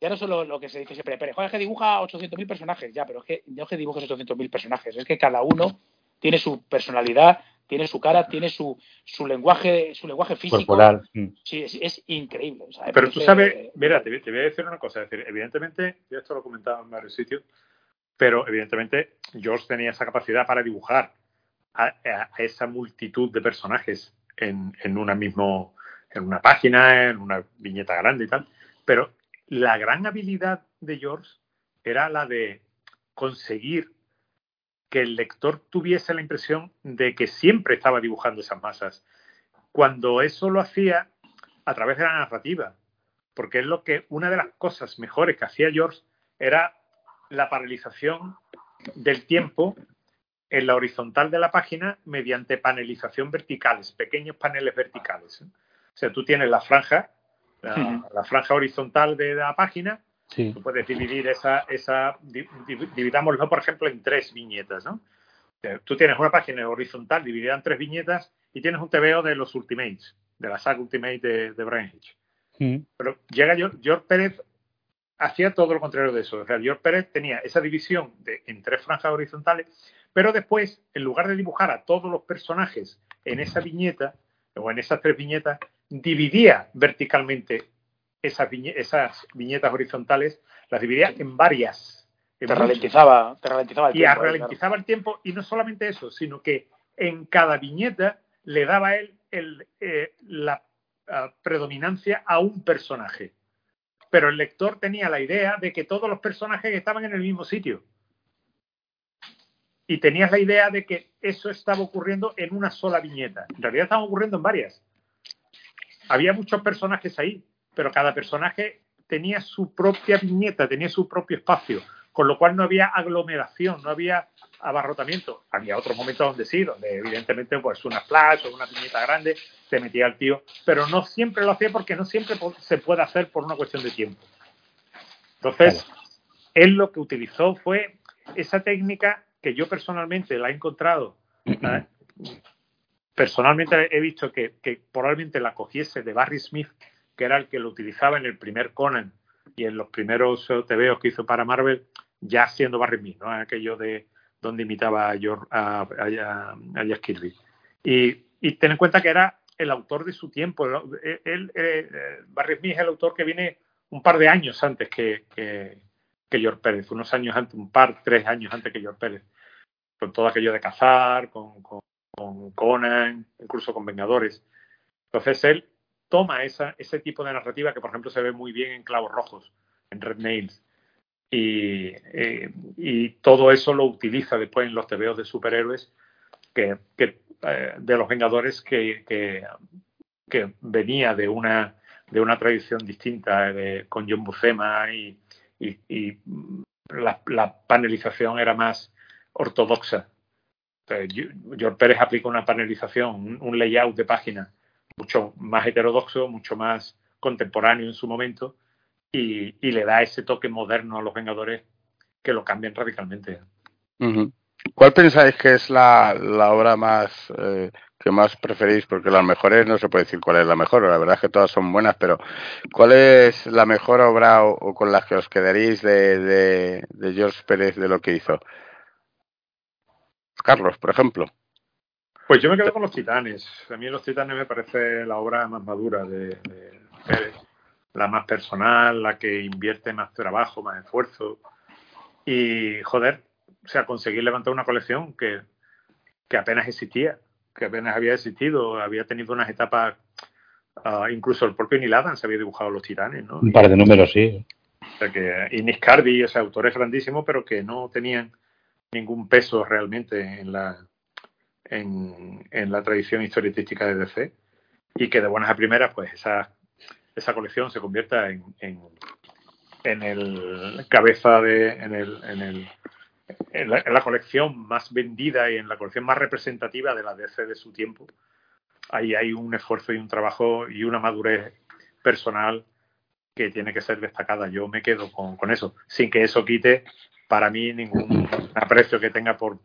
ya no solo lo que se dice siempre, joder, es que dibuja 800.000 personajes, ya, pero es que no es que dibujes 800.000 personajes, es que cada uno tiene su personalidad, tiene su cara, tiene su, su lenguaje, su lenguaje físico. Corporal. mm. Sí, es, es increíble. o sea, me Pero tú parece- sabes, mira, te, te voy a decir una cosa, es decir, evidentemente, yo esto lo he comentado en varios sitios, pero evidentemente George tenía esa capacidad para dibujar a, esa multitud de personajes en, en una mismo, en una página, en una viñeta grande y tal, pero la gran habilidad de George era la de conseguir que el lector tuviese la impresión de que siempre estaba dibujando esas masas, cuando eso lo hacía a través de la narrativa, porque es lo que una de las cosas mejores que hacía George era la paralización del tiempo en la horizontal de la página mediante panelización verticales, pequeños paneles verticales. ¿eh? O sea, tú tienes la franja, la, la franja horizontal de la página, Sí. tú puedes dividir esa, esa di- di- dividámoslo, por ejemplo, en tres viñetas, ¿no? Tú tienes una página horizontal dividida en tres viñetas y tienes un TVO de los Ultimates, de la saga Ultimate de, de Brian Hitch. Pero llega George, George Pérez hacía todo lo contrario de eso. O sea, George Pérez tenía esa división de, en tres franjas horizontales, pero después, en lugar de dibujar a todos los personajes en esa viñeta, o en esas tres viñetas, dividía verticalmente esas, esas viñetas horizontales, las dividía en varias. te, ralentizaba, te ralentizaba el y tiempo. Y ralentizaba el tiempo, y no solamente eso, sino que en cada viñeta le daba él el, eh, la uh, predominancia a un personaje. Pero el lector tenía la idea de que todos los personajes estaban en el mismo sitio. Y tenías la idea de que eso estaba ocurriendo en una sola viñeta. En realidad estaba ocurriendo en varias. Había muchos personajes ahí, pero cada personaje tenía su propia viñeta, tenía su propio espacio, con lo cual no había aglomeración, no había abarrotamiento. Había otros momentos donde sí, donde evidentemente pues una flash o una viñeta grande se metía el tío, pero no siempre lo hacía porque no siempre se puede hacer por una cuestión de tiempo. Entonces, él lo que utilizó fue esa técnica que yo personalmente la he encontrado. ¿eh? Personalmente he visto que, que, probablemente la cogiese de Barry Smith, que era el que lo utilizaba en el primer Conan y en los primeros TVOs que hizo para Marvel, ya siendo Barry Smith, ¿no? aquello de donde imitaba a, George, a, a, a Jack Kirby. Y, y, ten en cuenta que era el autor de su tiempo. Él, él, eh, Barry Smith es el autor que viene un par de años antes que, que, que George Pérez, unos años antes, un par, tres años antes que George Pérez, con todo aquello de cazar, con, con, con Conan, incluso con Vengadores. Entonces él toma esa, ese tipo de narrativa que, por ejemplo, se ve muy bien en Clavos Rojos, en Red Nails, y, eh, y todo eso lo utiliza después en los tebeos de superhéroes que, que eh, de los Vengadores que, que, que, venía de una de una tradición distinta de, con John Buscema y, y, y la, panelización era más ortodoxa. George Pérez aplica una panelización, un, layout de página mucho más heterodoxo, mucho más contemporáneo en su momento, y, le da ese toque moderno a los Vengadores que lo cambian radicalmente. ¿Cuál pensáis que es la, la obra más eh, que más preferís? Porque las mejores no se puede decir cuál es la mejor, la verdad es que todas son buenas, pero ¿cuál es la mejor obra o, con la que os quedaréis de, de, de, George Pérez de lo que hizo? Carlos, por ejemplo. Pues yo me quedo con los Titanes. A mí los Titanes me parece la obra más madura de, de Pérez la más personal, la que invierte más trabajo, más esfuerzo. Y, joder, o sea, conseguir levantar una colección que, que apenas existía, que apenas había existido, había tenido unas etapas, uh, incluso el propio Neil Adams había dibujado los titanes, ¿no? Un par de números, sí. O sea, que, y Nick Carby, o sea, autores grandísimos, pero que no tenían ningún peso realmente en la, en, en la tradición historietística de DC. Y que de buenas a primeras, pues esas esa colección se convierta en, en, en el cabeza de en el, en el en la, colección más vendida y en la colección más representativa de la DC de su tiempo. Ahí hay un esfuerzo y un trabajo y una madurez personal que tiene que ser destacada. Yo me quedo con eso sin que eso quite para mí ningún aprecio que tenga por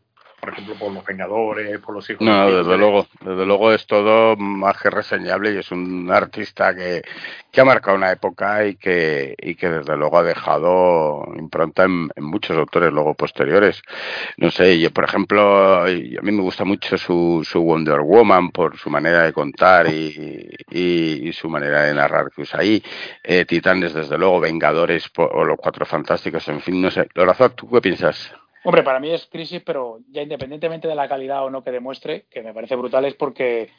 por ejemplo, por los Vengadores, por los hijos. No, de desde luego, desde luego es todo más que reseñable y es un artista que, que ha marcado una época y que, y que desde luego ha dejado impronta en, en muchos autores luego posteriores. No sé, yo por ejemplo, a mí me gusta mucho su, su Wonder Woman por su manera de contar y, y, y su manera de narrar que usa ahí. Eh, Titanes, desde luego, Vengadores por, o Los Cuatro Fantásticos, en fin, no sé. Lorazón, ¿tú qué piensas? Hombre, para mí es crisis, pero ya independientemente de la calidad o no que demuestre, que me parece brutal, es porque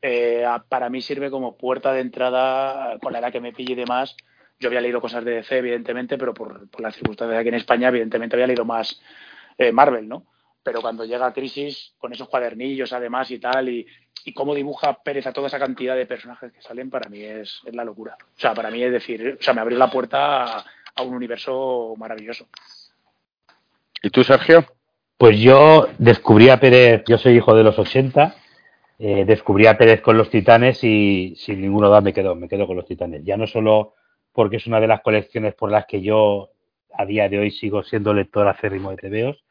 eh, para mí sirve como puerta de entrada con la edad que me pille y demás. Yo había leído cosas de DC, evidentemente, pero por, las circunstancias aquí en España, evidentemente había leído más eh, Marvel, ¿no? Pero cuando llega Crisis, con esos cuadernillos además y tal, y, cómo dibuja Pérez a toda esa cantidad de personajes que salen, para mí es, es la locura. O sea, para mí es decir, o sea, me abrió la puerta a un universo maravilloso. ¿Y tú, Sergio? Pues yo descubrí a Pérez, yo soy hijo de los 80, eh, descubrí a Pérez con los Titanes y sin ninguna duda me quedo, me quedo con los Titanes. Ya no solo porque es una de las colecciones por las que yo a día de hoy sigo siendo lector acérrimo de TVOs,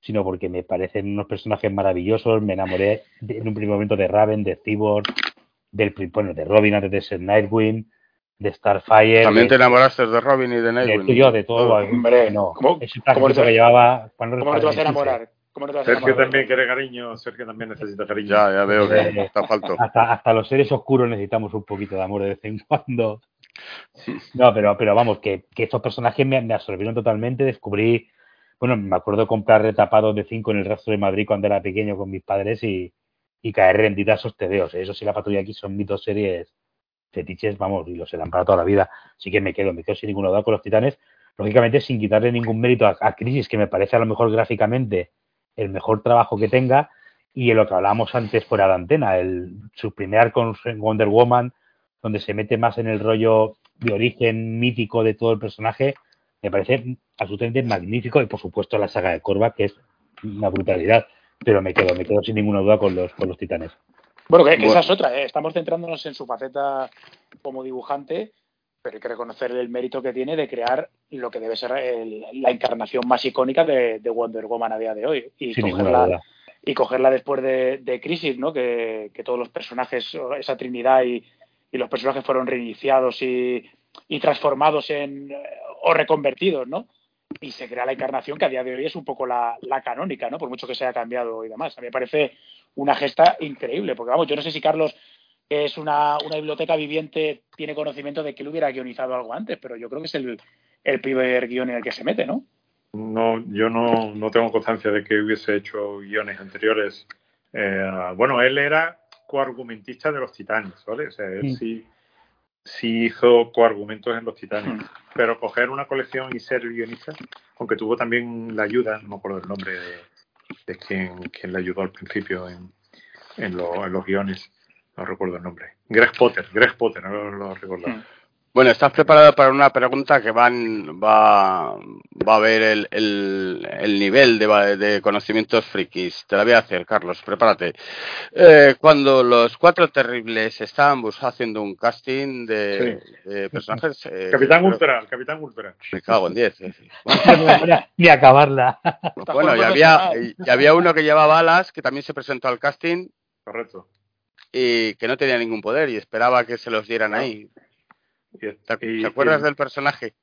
sino porque me parecen unos personajes maravillosos. Me enamoré en un primer momento de Raven, de Cyborg, del bueno, de Robin antes de ser Nightwing. De Starfire. También de, te enamoraste de Robin y de Nightwing. de, yo, de todo. Hombre, no. ¿cómo- Ese cómo te- que llevaba. ¿Cómo no te vas a enamorar? ¿Cómo no te vas a Sergio enamorar? también quiere cariño, Sergio también necesita cariño. Ya, ya veo que Eh, está falto. Hasta, hasta los seres oscuros necesitamos un poquito de amor de vez en cuando. No, pero, pero vamos, que, que estos personajes me, me absorbieron totalmente. Descubrí, bueno, me acuerdo comprar retapados de 5 en el rastro de Madrid cuando era pequeño con mis padres y, y caer rendida a esos tebeos. Eso sí, la patrulla aquí son mis dos series fetiches, vamos, y los serán para toda la vida. Así que me quedo, me quedo sin ninguna duda con los titanes. Lógicamente, sin quitarle ningún mérito a, Crisis, que me parece a lo mejor gráficamente el mejor trabajo que tenga. Y en lo que hablábamos antes fuera de antena, el, su primer arco Wonder Woman, donde se mete más en el rollo de origen mítico de todo el personaje, me parece absolutamente magnífico. Y por supuesto la saga de Korvac, que es una brutalidad. Pero me quedo, me quedo sin ninguna duda con los, con los titanes. Bueno, que, que Bueno. esa es otra. ¿eh? Estamos centrándonos en su faceta como dibujante, pero hay que reconocer el mérito que tiene de crear lo que debe ser el- la encarnación más icónica de, de Wonder Woman a día de hoy. Y Sin cogerla, y cogerla después de, de Crisis, ¿no? Que, que todos los personajes, esa trinidad y, y los personajes fueron reiniciados y, y transformados en o reconvertidos, ¿no? Y se crea la encarnación que a día de hoy es un poco la, la canónica, ¿no? Por mucho que se haya cambiado y demás. A mí me parece una gesta increíble, porque vamos, yo no sé si Carlos, que es una, una biblioteca viviente, tiene conocimiento de que él hubiera guionizado algo antes, pero yo creo que es el, el primer guion en el que se mete, ¿no? No, yo no, no tengo constancia de que hubiese hecho guiones anteriores. Eh, bueno, él era coargumentista de los Titanes, ¿vale? O sea, él sí, sí hizo coargumentos en los Titanes. Mm. Pero coger una colección y ser guionista, aunque tuvo también la ayuda, no me acuerdo el nombre de, de quien, quien le ayudó al principio en, en, lo- en los guiones, no recuerdo el nombre. Greg Potter, Greg Potter, no lo, lo recuerdo. Mm. Bueno, ¿estás preparado para una pregunta que van, va, va a ver el, el, el nivel de, de conocimientos frikis? Te la voy a hacer, Carlos, prepárate. Eh, cuando los cuatro terribles estaban haciendo un casting de, de personajes... eh, Capitán creo- Ultra, el Capitán Ultra. Me cago en diez. eh. Ni acabarla. Bueno, y había, y había uno que llevaba alas, que también se presentó al casting Correcto. y que no tenía ningún poder y esperaba que se los dieran ahí. Y- ¿Te, y- te acuerdas y- del personaje?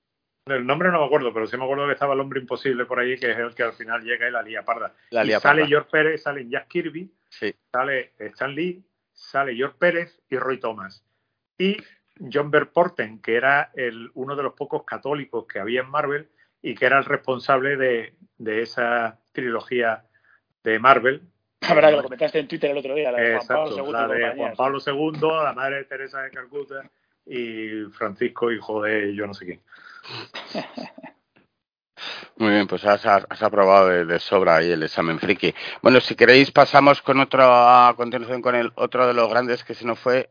El nombre no me acuerdo, pero sí me acuerdo que estaba el hombre imposible por ahí, que es el que al final llega y la lía parda. La Y lía sale. George Pérez, sale Jack Kirby, Sí. sale Stan Lee, sale George Pérez y Roy Thomas. Y John Verporten, que era el, uno de los pocos católicos que había en Marvel y que era el responsable de, de esa trilogía de Marvel. La verdad que lo comentaste en Twitter el otro día, la de Juan Exacto, Pablo II. la de Juan. Pablo II, la madre de Teresa de Calcuta y Francisco, hijo de yo no sé quién. Muy bien, pues has, has aprobado de, de sobra ahí el examen friki. Bueno, si queréis pasamos con otro, a continuación con el otro de los grandes que se nos fue,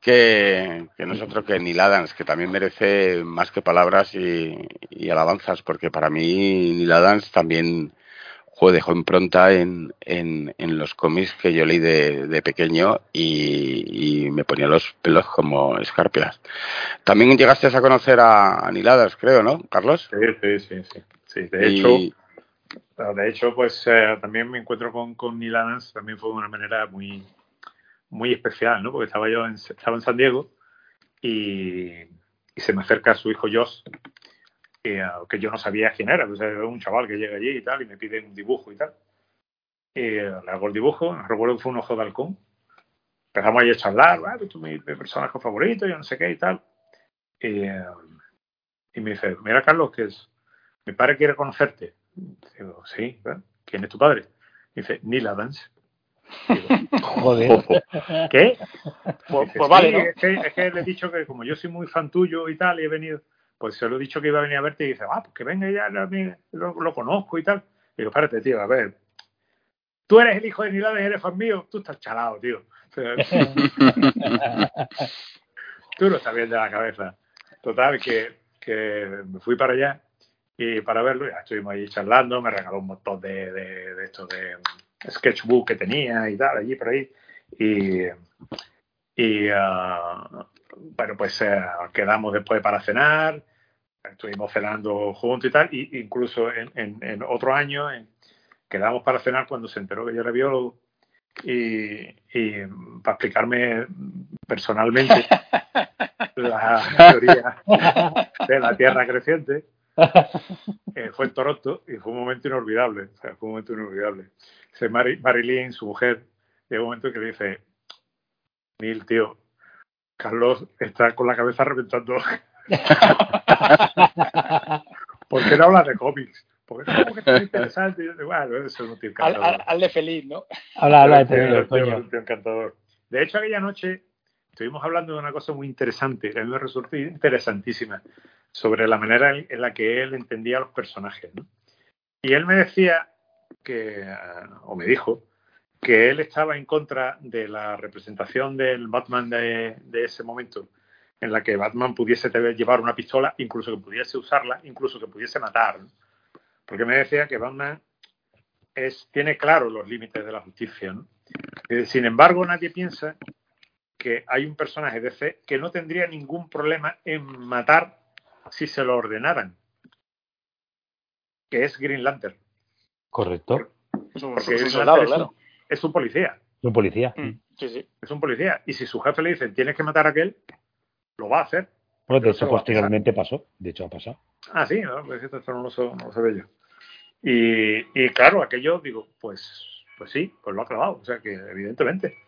que, que no es otro que Neil Adams, que también merece más que palabras y, y alabanzas, porque para mí Neil Adams también dejó impronta en, en, en los cómics que yo leí de, de pequeño y, y me ponía los pelos como escarpias. También llegaste a conocer a, a Neil Adams, creo, ¿no, Carlos? Sí, sí, sí, sí. De Y- hecho, de hecho, pues eh, también me encuentro con, con también fue de una manera muy, muy especial, ¿no? Porque estaba yo en, estaba en San Diego y, y se me acerca su hijo Josh, que, eh, que yo no sabía quién era, pues era un chaval que llega allí y tal, y me pide un dibujo y tal. Y eh, le hago el dibujo, recuerdo que fue un ojo de halcón. Empezamos ahí a charlar, "Ah, tú mi, mi personaje favorito, yo no sé qué y tal. Y, eh, y me dice, mira Carlos, que es, mi padre quiere conocerte. Digo, sí, ¿verdad? ¿quién es tu padre? Dice, Neil Adams. Digo, Joder. ¿Qué? Pues, Dice, pues vale, "Sí, ¿no? es, que, es que le he dicho que como yo soy muy fan tuyo y tal, y he venido, pues se lo he dicho que iba a venir a verte y dice, ah, pues que venga ya, lo, lo conozco y tal. Digo, espérate, tío, a ver. Tú eres el hijo de y eres fan mío, tú estás chalado, tío. O sea, tú no estás bien de la cabeza. Total, que, que me fui para allá y para verlo, ya estuvimos ahí charlando, me regaló un montón de, de, de estos de mm, sketchbook que tenía y tal, allí por ahí. Y, y ah, bueno, pues eh, quedamos después para cenar, estuvimos cenando juntos y tal, y incluso en, en, en otro año en- quedamos para cenar cuando se enteró que yo era biólogo y, y para explicarme personalmente la teoría de la Tierra creciente. Eh, fue en Toronto y fue un momento inolvidable. O sea, fue un momento inolvidable. Dice Marilyn, su mujer, llega un momento que le dice, Mil, tío, Carlos está con la cabeza reventando. ¿Por qué no hablas de cómics? Porque es como que es interesante. bueno, eso es un tío encantador. Al, de feliz, ¿no? Habla, habla de un tío encantador. De hecho, aquella noche estuvimos hablando de una cosa muy interesante, que a mí me resultó interesantísima, sobre la manera en la que él entendía a los personajes. ¿no? Y él me decía que, o me dijo, que él estaba en contra de la representación del Batman de, ese momento, en la que Batman pudiese llevar una pistola, incluso que pudiese usarla, incluso que pudiese matar. Porque me decía que Batman es, tiene claro los límites de la justicia. Eh, sin embargo, nadie piensa que hay un personaje de C que no tendría ningún problema en matar si se lo ordenaran, que es Green Lantern. Correcto. es un, claro es un policía. Es un policía. Mm, sí, sí. Es un policía. Y si su jefe le dice tienes que matar a aquel, lo va a hacer. Bueno, de hecho, posteriormente pasó. De hecho, ha pasado. Ah, sí, no, pues esto no lo, sé, no lo sé yo. Y, y, claro, aquello, digo, pues, pues sí, pues lo ha clavado. O sea que, evidentemente.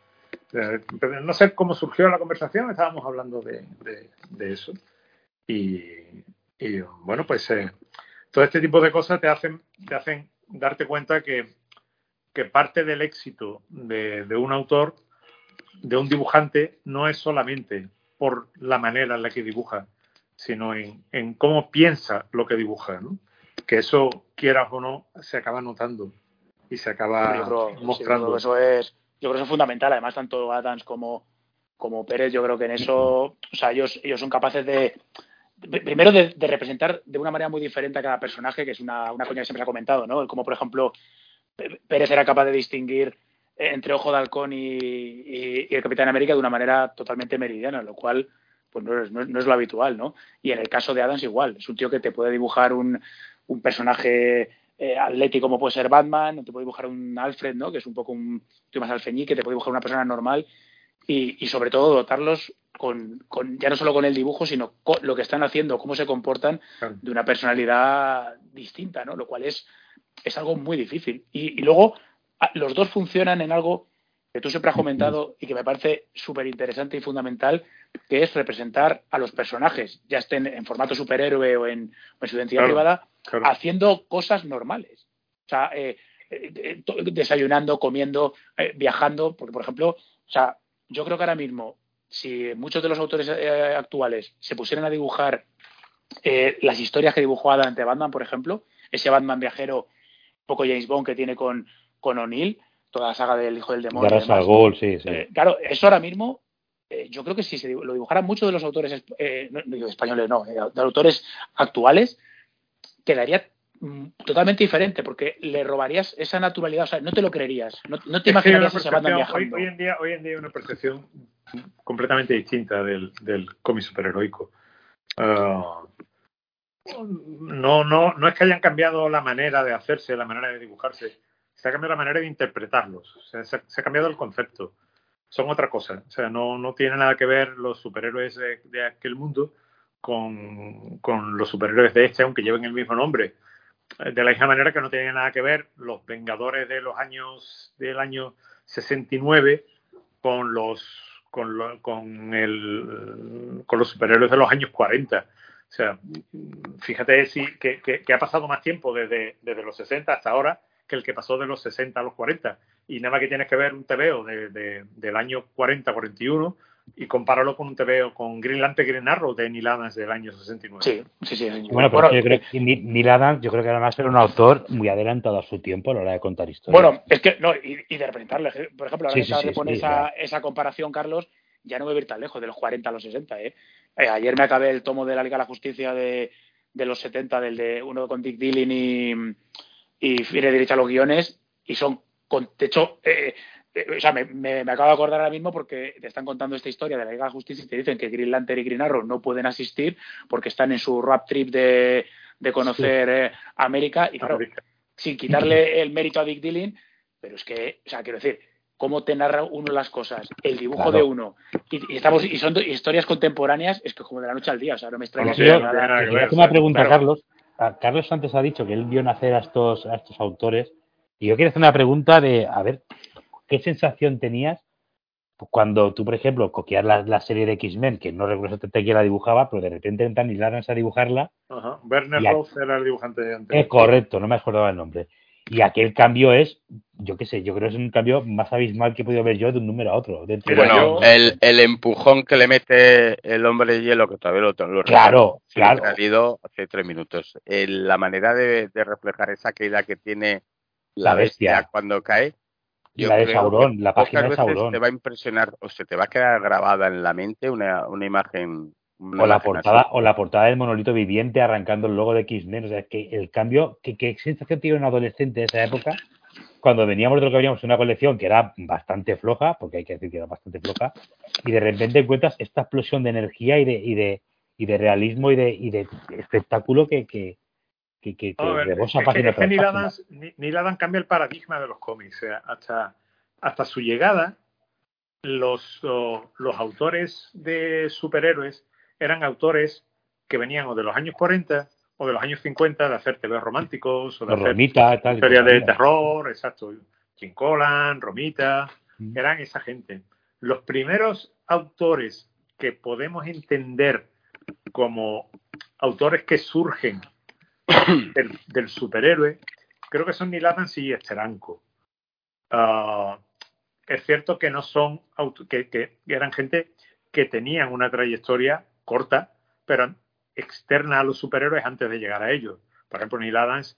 Eh, no sé cómo surgió la conversación, estábamos hablando de, de, eso. Y, y, bueno, pues eh, todo este tipo de cosas te hacen, te hacen darte cuenta que que parte del éxito de, un autor, de un dibujante, no es solamente por la manera en la que dibuja, sino en, cómo piensa lo que dibuja, ¿no? Que eso, quieras o no, se acaba notando y se acaba mostrando. eso es, yo creo que eso es fundamental. Además, tanto Adams como, como Pérez, yo creo que en eso, o sea, ellos, ellos son capaces de, primero de, representar de una manera muy diferente a cada personaje, que es una, una coña que siempre se ha comentado, ¿no? Como por ejemplo Pérez era capaz de distinguir entre Ojo de Halcón y, el Capitán América de una manera totalmente meridiana, lo cual pues no es, no, es, lo habitual, ¿no? Y en el caso de Adams igual, es un tío que te puede dibujar un, un personaje eh, atlético como puede ser Batman, o te puede dibujar un Alfred, ¿no? Que es un poco un tío más alfeñique, te puede dibujar una persona normal y, y sobre todo dotarlos con, con, ya no solo con el dibujo, sino con lo que están haciendo, cómo se comportan de una personalidad distinta, ¿no? Lo cual es es algo muy difícil. Y, luego los dos funcionan en algo que tú siempre has comentado y que me parece súper interesante y fundamental, que es representar a los personajes, ya estén en formato superhéroe o en, su identidad privada, haciendo cosas normales. O sea, eh, eh, desayunando, comiendo, eh, viajando, porque por ejemplo, o sea, yo creo que ahora mismo, si muchos de los autores actuales se pusieran a dibujar las historias que dibujó Adam ante Batman, por ejemplo, ese Batman viajero poco James Bond que tiene con, con O'Neill, toda la saga del Hijo del Demonio. sí, sí. Eh, claro, eso ahora mismo, eh, yo creo que si se lo dibujaran muchos de los autores eh, españoles, no, de autores actuales, quedaría mm, totalmente diferente porque le robarías esa naturalidad, o sea, no te lo creerías, no, te imaginarías ese banda viajando. Hoy, en día, hoy en día hay una percepción completamente distinta del, del cómic superheroico. Ah, no, no, no es que hayan cambiado la manera de hacerse, la manera de dibujarse, se ha cambiado la manera de interpretarlos, se, ha cambiado el concepto. Son otra cosa, o sea, no, no tiene nada que ver los superhéroes de, aquel mundo con, con, los superhéroes de este, aunque lleven el mismo nombre. De la misma manera que no tiene nada que ver los Vengadores de los años del año 69 con los con, con, el, con los superhéroes de los años 40 o sea, fíjate si, que, que, ha pasado más tiempo desde, desde, los 60 hasta ahora que el que pasó de los 60 a los 40. Y nada más que tienes que ver un TVO de, del año 40-41 y compararlo con un TVO con Green Lantern Green Arrow de Neil Adams del año 69. Sí, sí, sí. Bueno, pero yo creo que Neil Adams, yo creo que además era un autor muy adelantado a su tiempo a la hora de contar historias. Bueno, es que, no, y, de representarle, por ejemplo, ahora que sí, esa, esa comparación, Carlos, ya no me voy a ir tan lejos, de los 40 a los 60. ¿eh? ¿eh? ayer me acabé el tomo de la Liga de la Justicia de, de los 70, del de uno con Dick Dillon y, y Fire a los guiones, y son, con, de hecho, eh, eh, o sea, me, me, acabo de acordar ahora mismo porque te están contando esta historia de la Liga de Justicia y te dicen que Green Lantern y Green Arrow no pueden asistir porque están en su rap trip de, de conocer América y claro, sin quitarle el mérito a Dick Dillon, pero es que, o sea, quiero decir, cómo te narra uno las cosas, el dibujo de uno, y, estamos y son historias contemporáneas, es que como de la noche al día, o sea, no me extraña. una pregunta, Carlos. Carlos antes ha dicho que él vio nacer a estos, a estos autores, y yo quiero hacer una pregunta de, a ver, ¿qué sensación tenías cuando tú, por ejemplo, copias la, serie de X-Men, que no recuerdo exactamente quién la dibujaba, pero de repente entran y la a dibujarla? Ajá. Werner Roth era el dibujante de antes. Es correcto, no me acordaba el nombre. Y aquel cambio es, yo qué sé, yo creo que es un cambio más abismal que he podido ver yo de un número a otro. bueno, el, el, empujón que le mete el hombre de hielo, que todavía lo, lo Claro, claro. Ha salido hace tres minutos. la manera de, reflejar esa caída que tiene la, bestia. cuando cae. la de Sauron, la página de Sauron. Te va a impresionar o se te va a quedar grabada en la mente una, una imagen o la portada o la portada del monolito viviente arrancando el logo de X-Men o sea que el cambio ¿qué, qué sensación tiene un adolescente de esa época cuando veníamos de lo que veníamos una colección que era bastante floja porque hay que decir que era bastante floja y de repente encuentras esta explosión de energía y de y de y de realismo y de, y de espectáculo que que que, que, Neil Adams, cambia el paradigma de los cómics hasta hasta su llegada los, los autores de superhéroes eran autores que venían o de los años 40 o de los años 50 de hacer TV románticos o de hacer historias de terror, exacto. Jim Collan, Romita, mm. eran esa gente. Los primeros autores que podemos entender como autores que surgen del, superhéroe, creo que son Neil Adams y Esteranco. Ah, es cierto que no son que, que eran gente que tenían una trayectoria corta, pero externa a los superhéroes antes de llegar a ellos. Por ejemplo, Neil Adams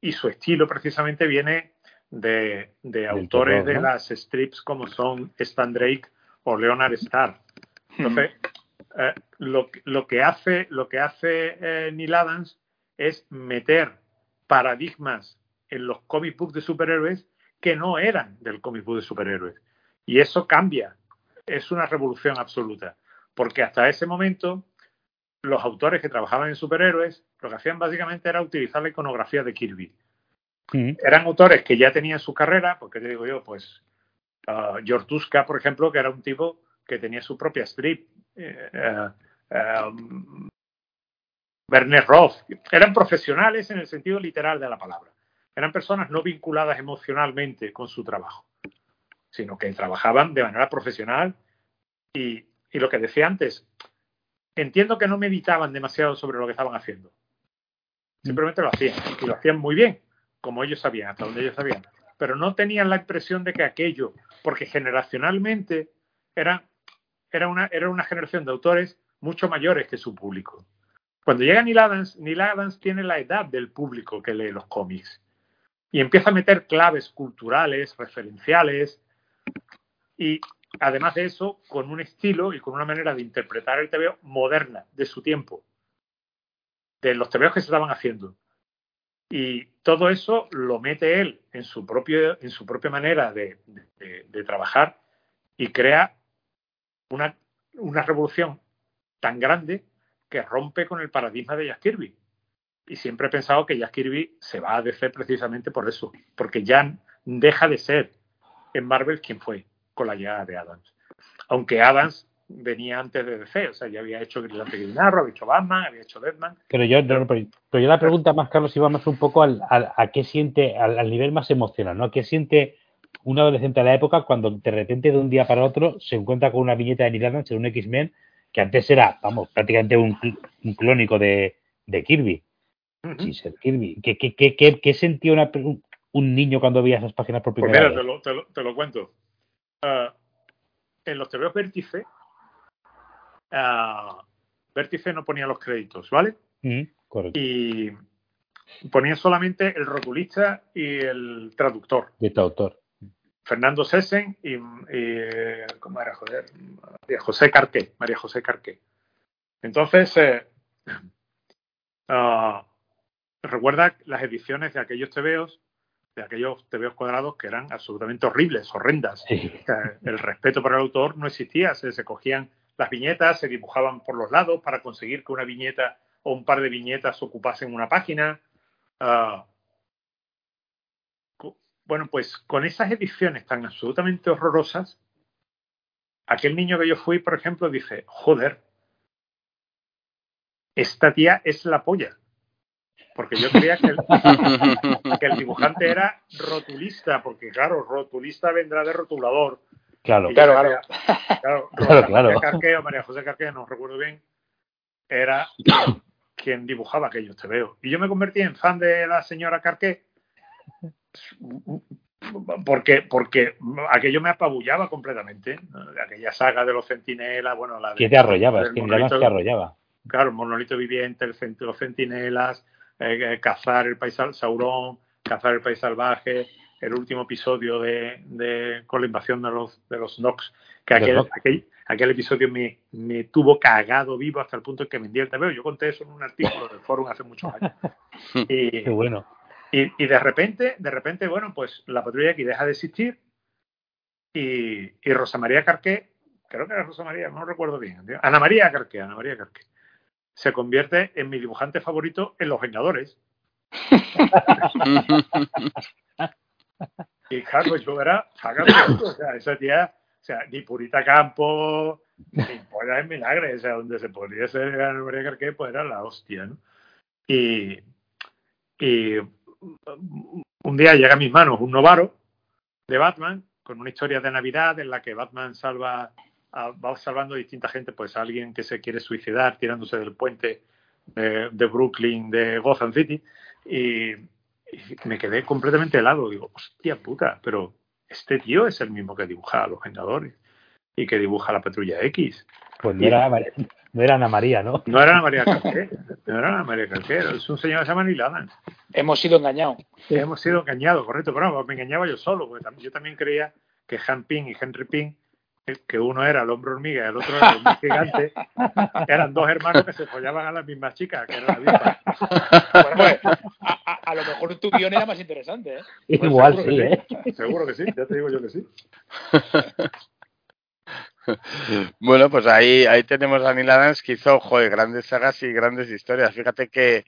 y su estilo precisamente viene de, autores de las strips como son Stan Drake o Leonard Starr. Entonces, eh, lo, que hace, lo que hace eh, Neil Adams es meter paradigmas en los comic books de superhéroes que no eran del comic book de superhéroes. Y eso cambia. Es una revolución absoluta porque hasta ese momento los autores que trabajaban en superhéroes lo que hacían básicamente era utilizar la iconografía de Kirby. Eran autores que ya tenían su carrera, porque te digo yo, pues uh, George Tuska, por ejemplo, que era un tipo que tenía su propia strip. Um, Werner Roth, eran profesionales en el sentido literal de la palabra. Eran personas no vinculadas emocionalmente con su trabajo, sino que trabajaban de manera profesional y y lo que decía antes, entiendo que no meditaban demasiado sobre lo que estaban haciendo. Simplemente lo hacían y lo hacían muy bien, como ellos sabían, hasta donde ellos sabían. Pero no tenían la impresión de que aquello, porque generacionalmente era, era, una, era una generación de autores mucho mayores que su público. Cuando llega Neil Adams, Neil Adams tiene la edad del público que lee los cómics y empieza a meter claves culturales, referenciales y además de eso, con un estilo y con una manera de interpretar el TVO moderna de su tiempo, de los TVOs que se estaban haciendo. Y todo eso lo mete él en su, propio, en su propia manera de, trabajar y crea una, una, revolución tan grande que rompe con el paradigma de Jack Kirby. Y siempre he pensado que Jack Kirby se va a DC precisamente por eso, porque ya deja de ser en Marvel quien fue con la llegada de Adams. Aunque Adams venía antes de DC, o sea, ya había hecho Grillante Arrow, había hecho Batman, había hecho Deadman. Pero yo, pero yo la pregunta más, Carlos, iba más un poco al, a qué siente, al, nivel más emocional, ¿no? ¿Qué siente un adolescente de la época cuando de repente de un día para otro se encuentra con una viñeta de Neil Adams en un X-Men que antes era, vamos, prácticamente un, clónico de, Kirby. Kirby. ¿Qué, qué, qué, qué sentía un niño cuando veía esas páginas por pues primera vez? Te lo, te lo cuento. Ah, en los TVOs Vértice, uh, Vértice no ponía los créditos, ¿vale? Mm, y ponía solamente el rotulista y el traductor. Y traductor. Fernando Sesen y, ¿cómo era? Joder, María José Carqué. María José Carqué. Entonces, eh, ah, recuerda las ediciones de aquellos TVOs de aquellos tebeos cuadrados que eran absolutamente horribles, horrendas. el respeto por el autor no existía, se, cogían las viñetas, se dibujaban por los lados para conseguir que una viñeta o un par de viñetas ocupasen una página. Ah, Bueno, pues con esas ediciones tan absolutamente horrorosas, aquel niño que yo fui, por ejemplo, dice, joder, esta tía es la polla. Porque yo creía que el, que el dibujante era rotulista, porque claro, rotulista vendrá de rotulador. Claro, Claro, creía- claro, Claro, claro. María Carqué o María José Carqué, no recuerdo bien, era quien dibujaba aquellos te veo. Y yo me convertí en fan de la señora Carqué porque, porque aquello me apabullaba completamente. ¿no? Aquella saga de los centinelas, bueno, la de, que te arrollaba, es que te arrollaba. Claro, el monolito viviente, el los centinelas, eh, eh, cazar el país Saurón, cazar el país salvaje, el último episodio de, de- con la invasión de los de los Nox, que aquel, aquel, aquel episodio me, me tuvo cagado vivo hasta el punto en que vendí el TVO. Yo conté eso en un artículo del foro hace muchos años. Y, Qué bueno. y, y de repente, de repente, bueno, pues la patrulla X deja de existir y, y Rosa María Carqué, creo que era Rosa María, no recuerdo bien, tío. Ana María Carqué, Ana María Carqué, se convierte en mi dibujante favorito en Los Vengadores. Y claro, yo era o sea, esa tía, o sea, ni Purita Campo, ni Polla en Milagre, o sea, donde se podría ser María Carqué, pues era la hostia, ¿no? Y, y un día llega a mis manos un novaro de Batman con una historia de Navidad en la que Batman salva a- va salvando a distinta gente, pues a alguien que se quiere suicidar tirándose del puente de, de Brooklyn, de Gotham City, y, y me quedé completamente helado. Digo, hostia puta, pero este tío es el mismo que dibuja a los Vengadores y que dibuja a la Patrulla X. Pues no era, no era Ana María, ¿no? No era Ana María Carqué, no era Ana María Carqué, es un señor que se llama Neil Adams. Hemos sido engañados. Hemos sido engañados, correcto, pero no, me engañaba yo solo, porque yo también creía que Han Ping y Henry Ping, eh, que uno era el hombre hormiga y el otro era el hombre gigante, eran dos hermanos que se follaban a las mismas chicas, que era la misma. Bueno, pues, a, a- a lo mejor tu guion era más interesante, ¿eh? Pues Igual seguro sí, que ¿eh? Seguro que sí, ya te digo yo que sí. Bueno, pues ahí, ahí tenemos a Neil Adams que hizo joder, grandes sagas y grandes historias. Fíjate que,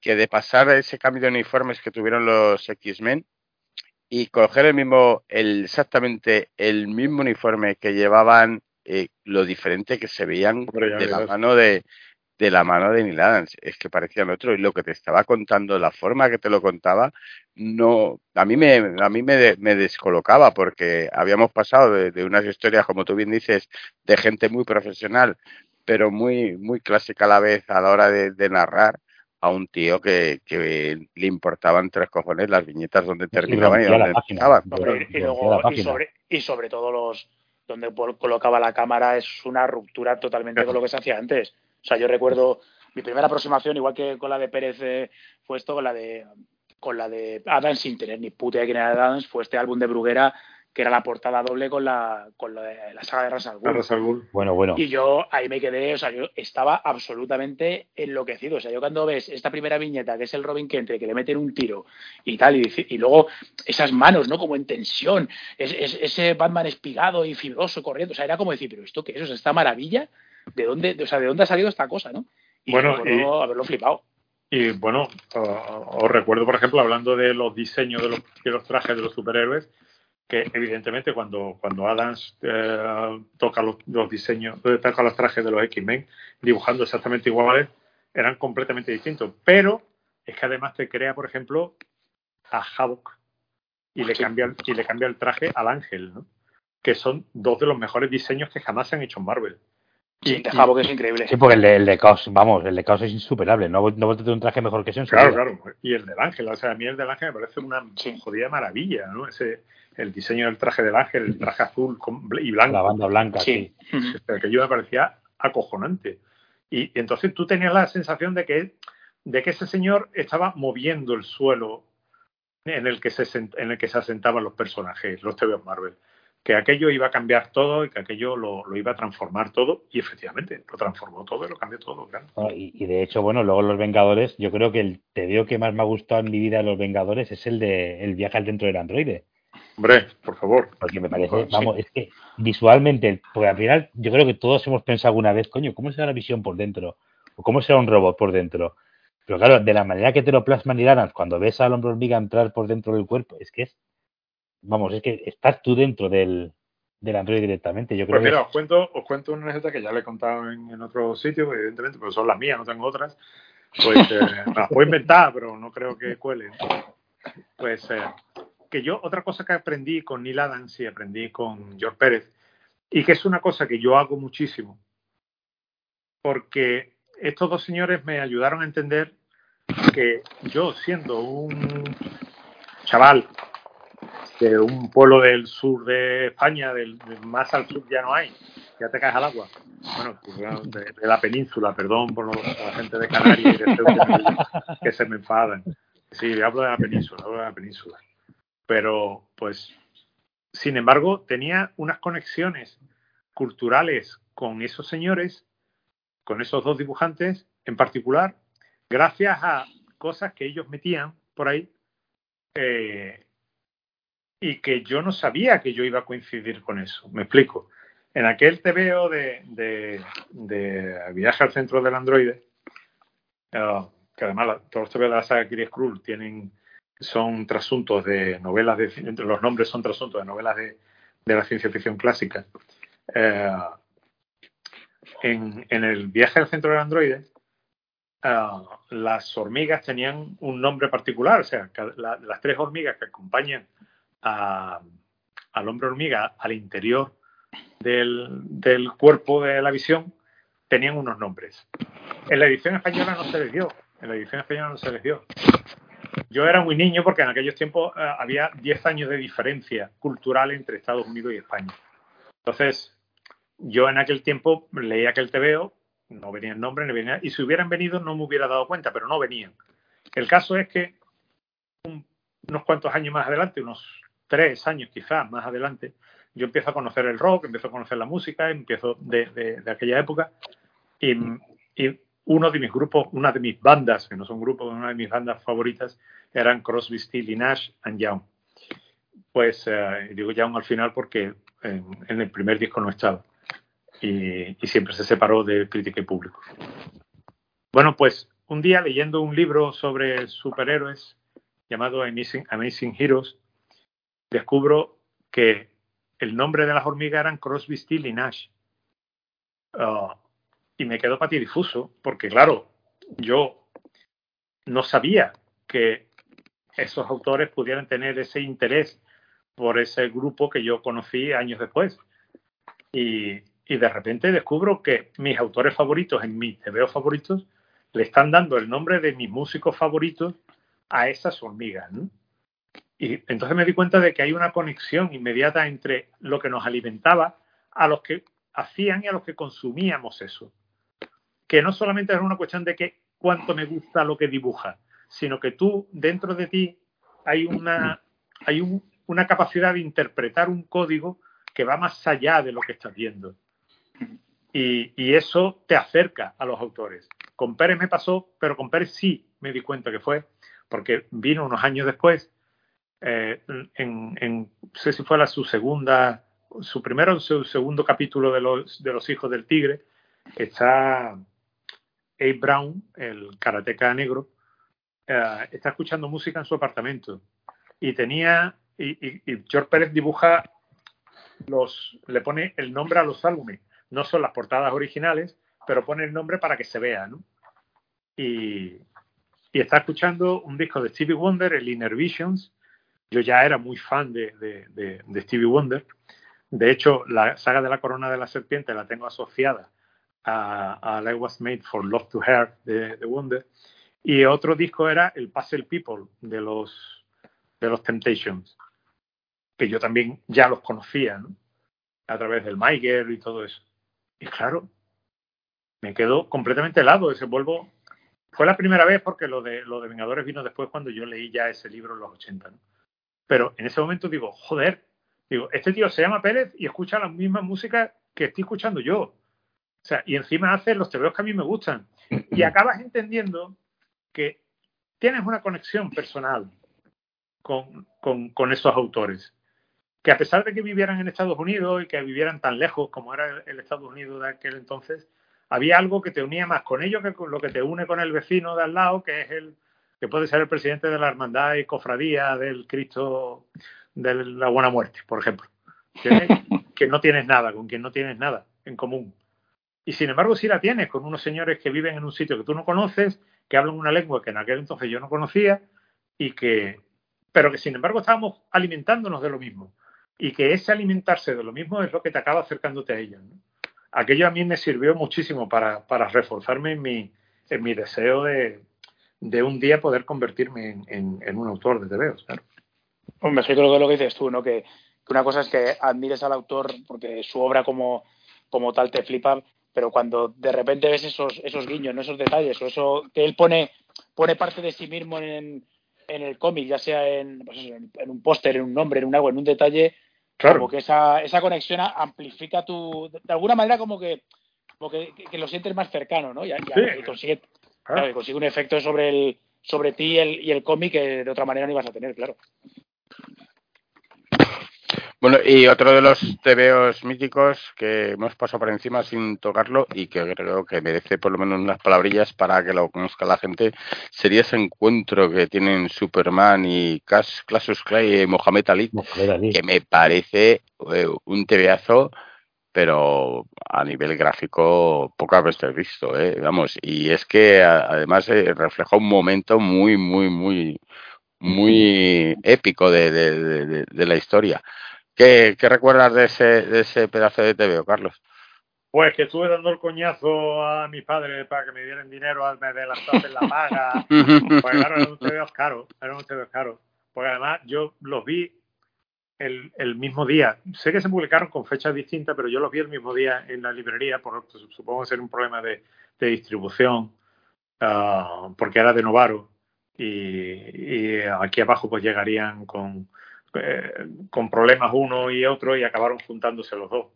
que de pasar ese cambio de uniformes que tuvieron los X-Men y coger el mismo, el, exactamente el mismo uniforme que llevaban, eh, lo diferente que se veían Hombre, de la mano de, de la mano de Neil Adams. Es que parecían otro y lo que te estaba contando, la forma que te lo contaba, no, a mí me, a mí me, me descolocaba porque habíamos pasado de, de unas historias, como tú bien dices, de gente muy profesional, pero muy, muy clásica a la vez a la hora de, de narrar, a un tío que, que le importaban tres cojones las viñetas donde terminaban y, página. empezaban. Y, luego, sobre, y sobre todo los donde colocaba la cámara es una ruptura totalmente con lo que se hacía antes. O sea, yo recuerdo mi primera aproximación, igual que con la de Pérez, eh, fue esto con la de con la de Adams sin tener ni puta idea de quién era Adams, fue este álbum de Bruguera que era la portada doble con la con la, de- la saga de Ra's al Ghul. Ra's al Ghul. Bueno, bueno. Y yo ahí me quedé, o sea, yo estaba absolutamente enloquecido. O sea, yo cuando ves esta primera viñeta, que es el Robin Kent, que le meten un tiro y tal, y, luego esas manos, ¿no? Como en tensión, es- es- ese Batman espigado y fibroso corriendo, o sea, era como decir, pero ¿esto qué es? O sea, esta maravilla, ¿de dónde, o sea, ¿de dónde ha salido esta cosa, no? Y Bueno, y- haberlo flipado. Y bueno, uh, os recuerdo, por ejemplo, hablando de los diseños de los, de los trajes de los superhéroes, que evidentemente cuando, cuando Adams eh, toca los, los diseños, eh, toca los trajes de los X-Men, dibujando exactamente iguales, eran completamente distintos. Pero es que además te crea, por ejemplo, a Havok y le cambia el- y le cambia el traje al Ángel, ¿no? Que son dos de los mejores diseños que jamás se han hecho en Marvel. Sí, de que es increíble. Sí, porque el de, el de Caos, vamos, el de Caos es insuperable. No, no a tener un traje mejor que ese en su Claro, vida. claro. Y el del ángel, o sea, a mí el del ángel me parece una Sí. jodida maravilla, ¿no? Ese, el diseño del traje del ángel, el traje azul y blanco, La banda blanca, Sí. sí. Ujú. que aquello me parecía acojonante. Y, y entonces tú tenías la sensación de que, de que ese señor estaba moviendo el suelo en el que se, sent- en el que se asentaban los personajes, los TVOs Marvel. Que aquello iba a cambiar todo y que aquello lo, lo iba a transformar todo. Y efectivamente, lo transformó todo y lo cambió todo, claro. No, Y, y de hecho, bueno, luego los Vengadores, yo creo que el TVO que más me ha gustado en mi vida de los Vengadores es el de El viaje al dentro del androide. Hombre, por favor. Porque me parece, sí. vamos, es que visualmente, porque al final yo creo que todos hemos pensado alguna vez, coño, ¿cómo será la visión por dentro? ¿O cómo será un robot por dentro? Pero claro, de la manera que te lo plasman y Adams, cuando ves al hombre hormiga entrar por dentro del cuerpo, es que es vamos, es que estás tú dentro del, del Android directamente. Yo creo pues mira, os cuento, os cuento una receta que ya le he contado en, en otro sitio, evidentemente, pero son las mías, no tengo otras. Pues eh, las puedo inventar, pero no creo que cuelen. Pues eh, que yo, otra cosa que aprendí con Neil Adams y aprendí con George Pérez, y que es una cosa que yo hago muchísimo, porque estos dos señores me ayudaron a entender que yo, siendo un chaval de un pueblo del sur de España, del, más al sur ya no hay, ya te caes al agua. Bueno, de, la península, perdón por la gente de Canarias que se me enfadan. Sí, hablo de la península, hablo de la península. Pero, pues, sin embargo, tenía unas conexiones culturales con esos señores, con esos dos dibujantes en particular, gracias a cosas que ellos metían por ahí eh, y que yo no sabía que yo iba a coincidir con eso. Me explico. En aquel TVO de, de, Viaje al centro del androide, uh, que además todos los TVO de la saga Kiris Krull tienen, son trasuntos de novelas, de, los nombres son trasuntos de novelas de, de la ciencia ficción clásica. Uh, en, en, el viaje al centro del androide, uh, las hormigas tenían un nombre particular, o sea, la, las tres hormigas que acompañan al hombre hormiga al interior del, del, cuerpo de la visión tenían unos nombres. En la edición española no se les dio. En la edición española no se les dio. Yo era muy niño porque en aquellos tiempos eh, había 10 años de diferencia cultural entre Estados Unidos y España. Entonces, yo en aquel tiempo leía aquel TVO, no venían nombres, no venía, y si hubieran venido no me hubiera dado cuenta, pero no venían. El caso es que un, unos cuantos años más adelante, unos tres años quizás más adelante, yo empiezo a conocer el rock, empiezo a conocer la música, empiezo de, de, de aquella época y, y, uno de mis grupos, una de mis bandas, que no son grupos, una de mis bandas favoritas eran Crosby, Still y Nash and Young. Pues eh, digo Young al final porque en, en, el primer disco no estaba y, y siempre se separó de crítica y público. Bueno, pues un día leyendo un libro sobre superhéroes llamado Amazing, Amazing Heroes, descubro que el nombre de las hormigas eran Crosby, Still y Nash. Uh, y me quedo patidifuso, porque claro, yo no sabía que esos autores pudieran tener ese interés por ese grupo que yo conocí años después. Y, de repente descubro que mis autores favoritos en mis TVO favoritos le están dando el nombre de mis músicos favoritos a esas hormigas. Y entonces me di cuenta de que hay una conexión inmediata entre lo que nos alimentaba a los que hacían y a los que consumíamos eso. Que no solamente es una cuestión de que cuánto me gusta lo que dibuja, sino que tú, dentro de ti, hay una, hay un, una capacidad de interpretar un código que va más allá de lo que estás viendo. Y, y, eso te acerca a los autores. Con Pérez me pasó, pero con Pérez sí me di cuenta que fue, porque vino unos años después eh, en, no sé si fue la, su segunda, su primero o su segundo capítulo de los, de los Hijos del Tigre, está Abe Brown, el karateca negro, uh, está escuchando música en su apartamento y tenía, y, y, George Pérez dibuja los, le pone el nombre a los álbumes, no son las portadas originales, pero pone el nombre para que se vea, ¿no? Y, está escuchando un disco de Stevie Wonder, el Inner Visions, yo ya era muy fan de, Stevie Wonder. De hecho, la saga de la corona de la serpiente la tengo asociada a, a I Was Made for Love to Her de, Wonder. Y otro disco era el Puzzle People de los, de los Temptations, que yo también ya los conocía, ¿no? A través del Maiger y todo eso. Y claro, me quedó completamente helado. Ese vuelvo. Fue la primera vez porque lo de, lo de Vengadores vino después cuando yo leí ya ese libro en los 80, ¿no? Pero en ese momento digo, joder, digo, este tío se llama Pérez y escucha la misma música que estoy escuchando yo. O sea, y encima hace los tebeos que a mí me gustan. Y acabas entendiendo que tienes una conexión personal con, con, con esos autores. Que a pesar de que vivieran en Estados Unidos y que vivieran tan lejos como era el, el Estados Unidos de aquel entonces, había algo que te unía más con ellos que con lo que te une con el vecino de al lado, que es el, que puede ser el presidente de la hermandad y cofradía del Cristo de la buena muerte, por ejemplo. que no tienes nada, con quien no tienes nada en común. Y sin embargo, sí la tienes con unos señores que viven en un sitio que tú no conoces, que hablan una lengua que en aquel entonces yo no conocía, y que, pero que sin embargo estábamos alimentándonos de lo mismo. Y que ese alimentarse de lo mismo es lo que te acaba acercándote a ellos. Aquello a mí me sirvió muchísimo para, para reforzarme en mi, mi deseo de, de un día poder convertirme en, un autor de TVOs, claro. Hombre, creo que lo que dices tú, ¿no? Que, que, una cosa es que admires al autor porque su obra como, como tal te flipa, pero cuando de repente ves esos, esos guiños, ¿no? esos detalles, o eso que él pone, pone parte de sí mismo en, en el cómic, ya sea en, pues en, un póster, en un nombre, en un algo, en un detalle, claro. como que esa, esa conexión amplifica tu, de alguna manera como que, como que, que lo sientes más cercano, ¿no? Y, y, consigue, claro, consigue un efecto sobre el sobre ti y el, y el cómic que de otra manera no ibas a tener, claro. Bueno, y otro de los tebeos míticos que hemos pasado por encima sin tocarlo y que creo que merece por lo menos unas palabrillas para que lo conozca la gente sería ese encuentro que tienen Superman y Clasus Clay y Mohamed Ali, que me parece eh, un tebeazo pero a nivel gráfico pocas veces visto, ¿eh? vamos, y es que además eh, refleja un momento muy, muy, muy, muy épico de, de, de la historia. ¿Qué, ¿Qué, recuerdas de ese, de ese pedazo de TVO, Carlos? Pues que estuve dando el coñazo a mis padres para que me dieran dinero al mes de la paga. pues claro, era un TVO caro, era un TVO caro. Porque además yo los vi el, el, mismo día. Sé que se publicaron con fechas distintas, pero yo los vi el mismo día en la librería, por supongo ser un problema de, de distribución, uh, porque era de Novaro. Y, y aquí abajo pues llegarían con, eh, con problemas uno y otro y acabaron juntándose los dos.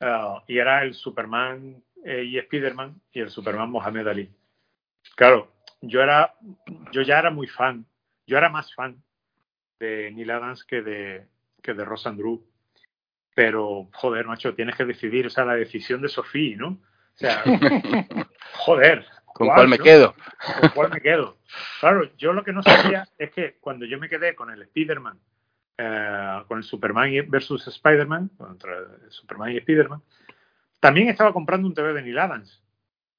Uh, y era el Superman eh, y Spiderman y el Superman Mohamed Ali. Claro, yo era, yo ya era muy fan, yo era más fan de Neil Adams que de, que de Ross Andrew. Pero, joder, macho, tienes que decidir, o sea, la decisión de Sofía, ¿no? O sea, joder. ¿Con cuál, me quedo? ¿Con cuál me quedo? Claro, yo lo que no sabía es que cuando yo me quedé con el Spiderman eh, con el Superman versus Spider-Man, contra Superman y Spider-Man, también estaba comprando un TV de Neil Adams.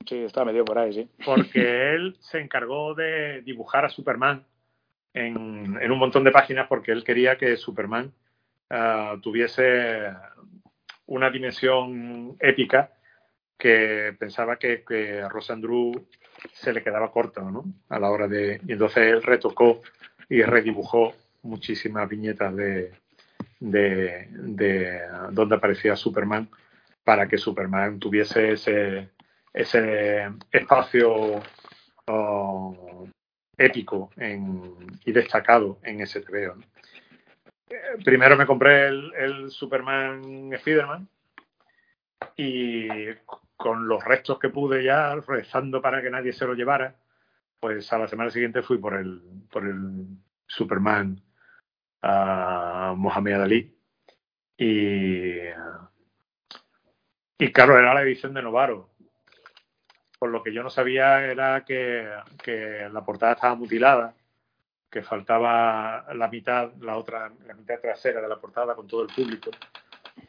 Sí, estaba medio por ahí, sí. Porque él se encargó de dibujar a Superman en, en un montón de páginas porque él quería que Superman uh, tuviese una dimensión épica que pensaba que, que a Rosandru se le quedaba corta, ¿no? A la hora de... Y entonces él retocó y redibujó muchísimas viñetas de, de, de, donde aparecía Superman para que Superman tuviese ese, ese espacio oh, épico en, y destacado en ese TVO. Primero me compré el, el Superman Spiderman y con los restos que pude ya, rezando para que nadie se lo llevara, pues a la semana siguiente fui por el, por el Superman a Mohamed Ali. Y, y claro, era la edición de Novaro. Por lo que yo no sabía era que, que la portada estaba mutilada, que faltaba la mitad, la otra, la mitad trasera de la portada con todo el público,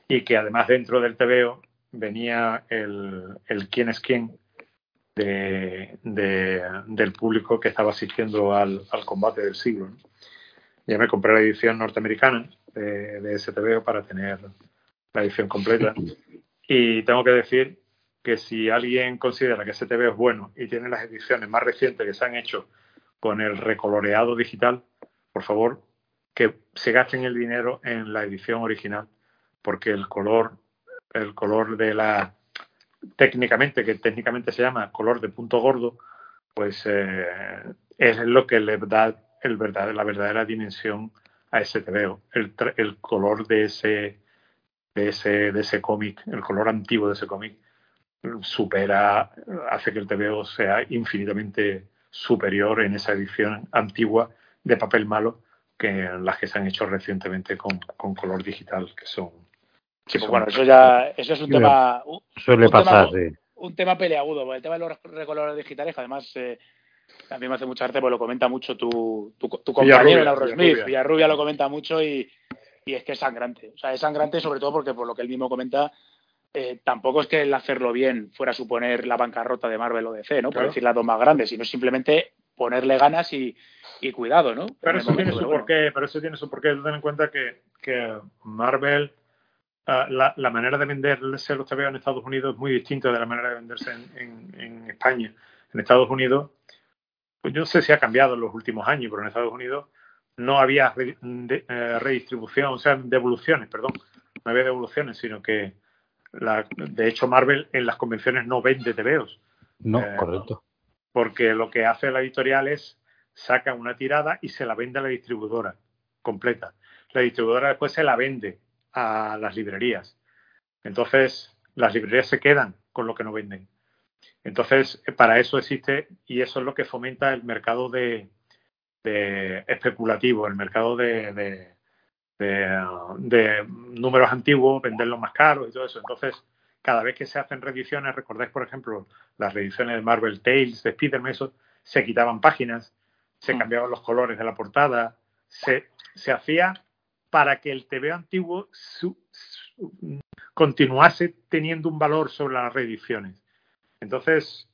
y que además dentro del TVO venía el, el quién es quién de, de, del público que estaba asistiendo al, al combate del siglo. Ya me compré la edición norteamericana de, de STV para tener la edición completa. Y tengo que decir que si alguien considera que STV es bueno y tiene las ediciones más recientes que se han hecho con el recoloreado digital, por favor, que se gasten el dinero en la edición original, porque el color, el color de la técnicamente, que técnicamente se llama color de punto gordo, pues eh, es lo que le da el verdad, la verdadera dimensión a ese TVO. El, el color de ese, de ese, de ese cómic, el color antiguo de ese cómic, supera, hace que el TVO sea infinitamente superior en esa edición antigua de papel malo que las que se han hecho recientemente con, con color digital, que son. Que pues bueno, eso ya eso es un tema. Suele un pasar, tema, sí. Un tema peleagudo, el tema de los recolores digitales, además. Eh, a mí me hace mucha arte porque lo comenta mucho tu, tu, tu compañero en Aerosmith. Villarrubia lo comenta mucho y, y es que es sangrante. O sea, es sangrante sobre todo porque por lo que él mismo comenta, eh, tampoco es que el hacerlo bien fuera a suponer la bancarrota de Marvel o DC, ¿no? Por decir las dos más grandes, sino simplemente ponerle ganas y, y cuidado, ¿no? Pero eso, tiene su porqué, pero eso tiene su porqué. Ten en cuenta que, que Marvel, uh, la, la, manera de venderse los TVO en Estados Unidos es muy distinta de la manera de venderse en, en, en España. En Estados Unidos, pues yo no sé si ha cambiado en los últimos años, pero en Estados Unidos no había re, de, eh, redistribución, o sea, devoluciones, perdón, no había devoluciones, sino que la, de hecho Marvel en las convenciones no vende TVOs. No, eh, correcto. Porque lo que hace la editorial es saca una tirada y se la vende a la distribuidora completa. La distribuidora después se la vende a las librerías. Entonces, las librerías se quedan con lo que no venden. Entonces, para eso existe y eso es lo que fomenta el mercado de, de especulativo, el mercado de, de, números antiguos, venderlos más caros y todo eso. Entonces, cada vez que se hacen reediciones, recordáis, por ejemplo, las reediciones de Marvel Tales, de Spider-Man, eso, se quitaban páginas, se mm. cambiaban los colores de la portada, se, se hacía para que el TV antiguo su, su, continuase teniendo un valor sobre las reediciones. Entonces,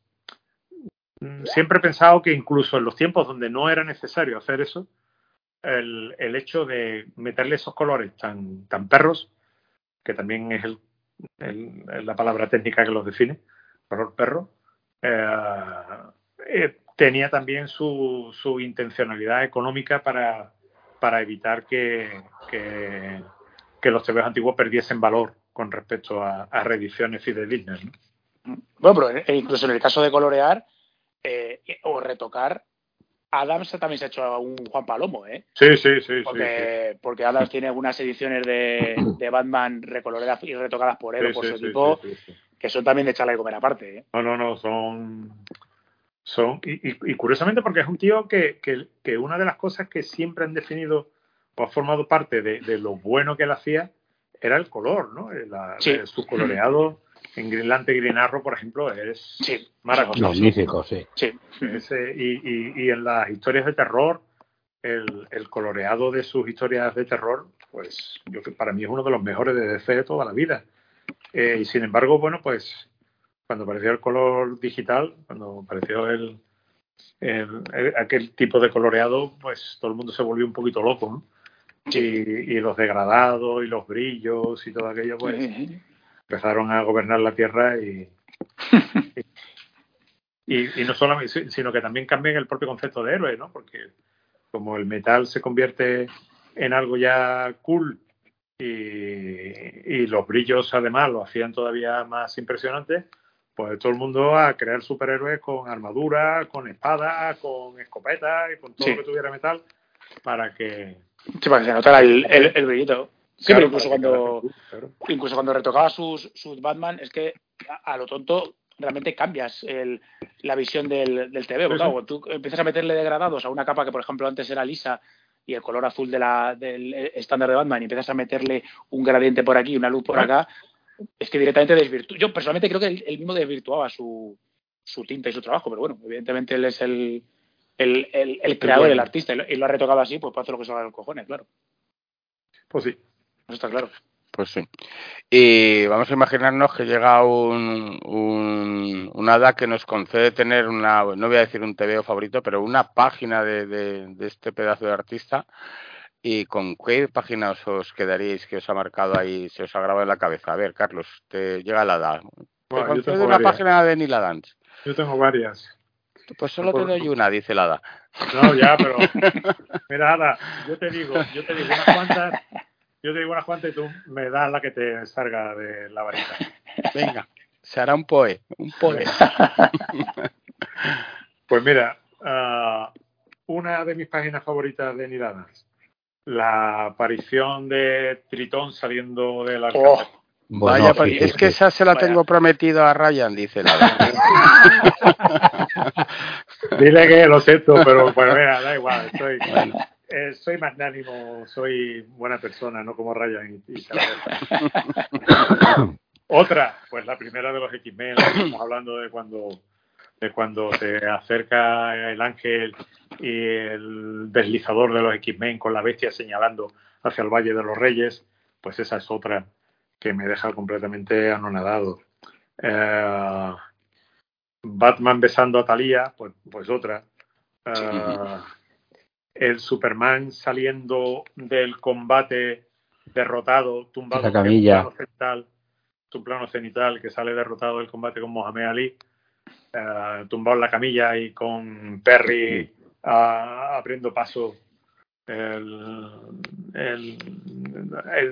siempre he pensado que incluso en los tiempos donde no era necesario hacer eso, el, hecho de meterle esos colores tan, tan perros, que también es el, la palabra técnica que los define, color perro, eh, eh, tenía también su, su intencionalidad económica para, evitar que, los TVs antiguos perdiesen valor con respecto a, a reediciones fidedignas. ¿no? Bueno, pero incluso en el caso de colorear eh, o retocar, Adams también se ha hecho un Juan Palomo, ¿eh? Sí, sí, sí. Porque, sí, sí. porque Adams tiene algunas ediciones de, de, Batman recoloreadas y retocadas por él o por su equipo, que son también de echarle de comer aparte, ¿eh? No, no, no, son. son y, y, y curiosamente, porque es un tío que, que, que, una de las cosas que siempre han definido o ha formado parte de, de lo bueno que él hacía era el color, ¿no? La, sí. Su coloreado en Greenland Green Arrow, por ejemplo, es sí, maravilloso. Magnífico, sí. sí. Y, y, y, en las historias de terror, el, el, coloreado de sus historias de terror, pues yo que para mí es uno de los mejores de DC de toda la vida. Eh, y sin embargo, bueno, pues cuando apareció el color digital, cuando apareció el, el, el, aquel tipo de coloreado, pues todo el mundo se volvió un poquito loco, ¿no? Y, y, los degradados y los brillos y todo aquello, pues empezaron a gobernar la tierra y, y, y, no solamente, sino que también cambian el propio concepto de héroe, ¿no? Porque como el metal se convierte en algo ya cool y, y los brillos además lo hacían todavía más impresionante, pues todo el mundo a crear superhéroes con armadura, con espada, con escopeta y con todo sí. lo que tuviera metal para que... Sí, para que se notara el, el, el brillito. Sí, claro, pero incluso cuando, claro. incluso cuando retocaba sus, sus Batman, es que a, a lo tonto realmente cambias el, la visión del, del TV. Porque, claro, tú empiezas a meterle degradados a una capa que, por ejemplo, antes era lisa y el color azul de la, del estándar de Batman y empiezas a meterle un gradiente por aquí y una luz por acá, es que directamente desvirtúa. Yo personalmente creo que él, él, mismo desvirtuaba su, su tinta y su trabajo, pero bueno, evidentemente él es el, el, el, el creador, el artista, y lo, y lo ha retocado así, pues puede hacer lo que se haga los cojones, claro. Pues sí, eso está claro. Pues sí. Y vamos a imaginarnos que llega un, un, un hada que nos concede tener una, no voy a decir un TVO favorito, pero una página de, de, de este pedazo de artista. ¿Y con qué página os, os, quedaríais que os ha marcado ahí, se os ha grabado en la cabeza? A ver, Carlos, te llega la hada. Bueno, te concede una varias. página de Nila Dance. Yo tengo varias. Pues solo te doy una, dice la hada. No, ya, pero. Mira, Ada, yo te digo, yo te digo unas cuantas yo te digo una cuanta y tú me das la que te salga de la varita. Venga, se hará un poe, un poe. pues mira, uh, una de mis páginas favoritas de Nidanas, la aparición de Tritón saliendo de la oh. Bueno, Vaya, es que esa se la Vaya. tengo prometido a Ryan, dice la Dile que lo siento, pero bueno, mira, da igual, estoy. Bueno eh, soy magnánimo, soy buena persona, no como Ryan y, y Otra, pues la primera de los X-Men, estamos hablando de cuando de cuando se acerca el ángel y el deslizador de los X-Men con la bestia señalando hacia el Valle de los Reyes, pues esa es otra que me deja completamente anonadado. Eh, Batman besando a Talía, pues, pues otra. Eh, el Superman saliendo del combate derrotado, tumbado en camilla. su plano cenital, que sale derrotado del combate con Mohamed Ali, uh, tumbado en la camilla y con Perry uh, abriendo paso en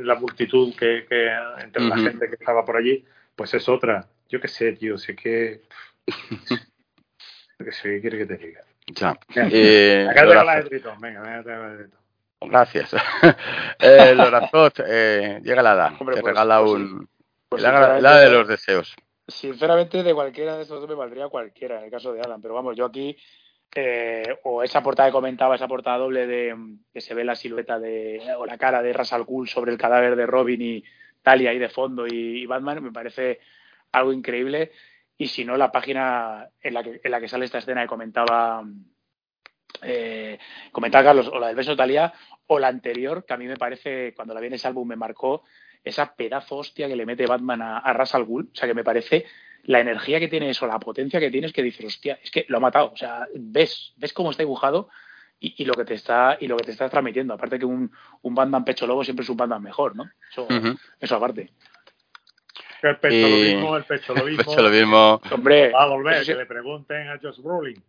la multitud que, que entre la gente que estaba por allí, pues es otra. Yo qué sé, tío, sé que. que sé, ¿qué quiere que te diga? Ya. Eh, Acá te la de Tritón, venga, venga, te de Tritón. Gracias. eh, Lorazot, eh, llega la edad, Hombre, te pues- regala pues un. Pues la, de los deseos. Sinceramente, de cualquiera de estos dos me valdría cualquiera, en el caso de Adam. Pero vamos, yo aquí, eh, o esa portada que comentaba, esa portada doble de que se ve la silueta de, o la cara de Ras al Ghul sobre el cadáver de Robin y Talia ahí de fondo y, y Batman, me parece algo increíble. Y si no, la página en la que, en la que sale esta escena que comentaba, eh, comentaba Carlos, o la del beso de Talia, o la anterior, que a mí me parece, cuando la vi en ese álbum, me marcó esa pedazo hostia que le mete Batman a, a Ras al Ghul. O sea, que me parece la energía que tiene eso, la potencia que tiene, es que dices, hostia, es que lo ha matado. O sea, ves, ves cómo está dibujado y, y lo que te está y lo que te está transmitiendo. Aparte que un, un Batman pecho lobo siempre es un Batman mejor, ¿no? Eso aparte. El pecho Y- lo mismo, el pecho lo mismo. Pecho lo mismo. Hombre, Va a volver, que le pregunten a Josh Brolin.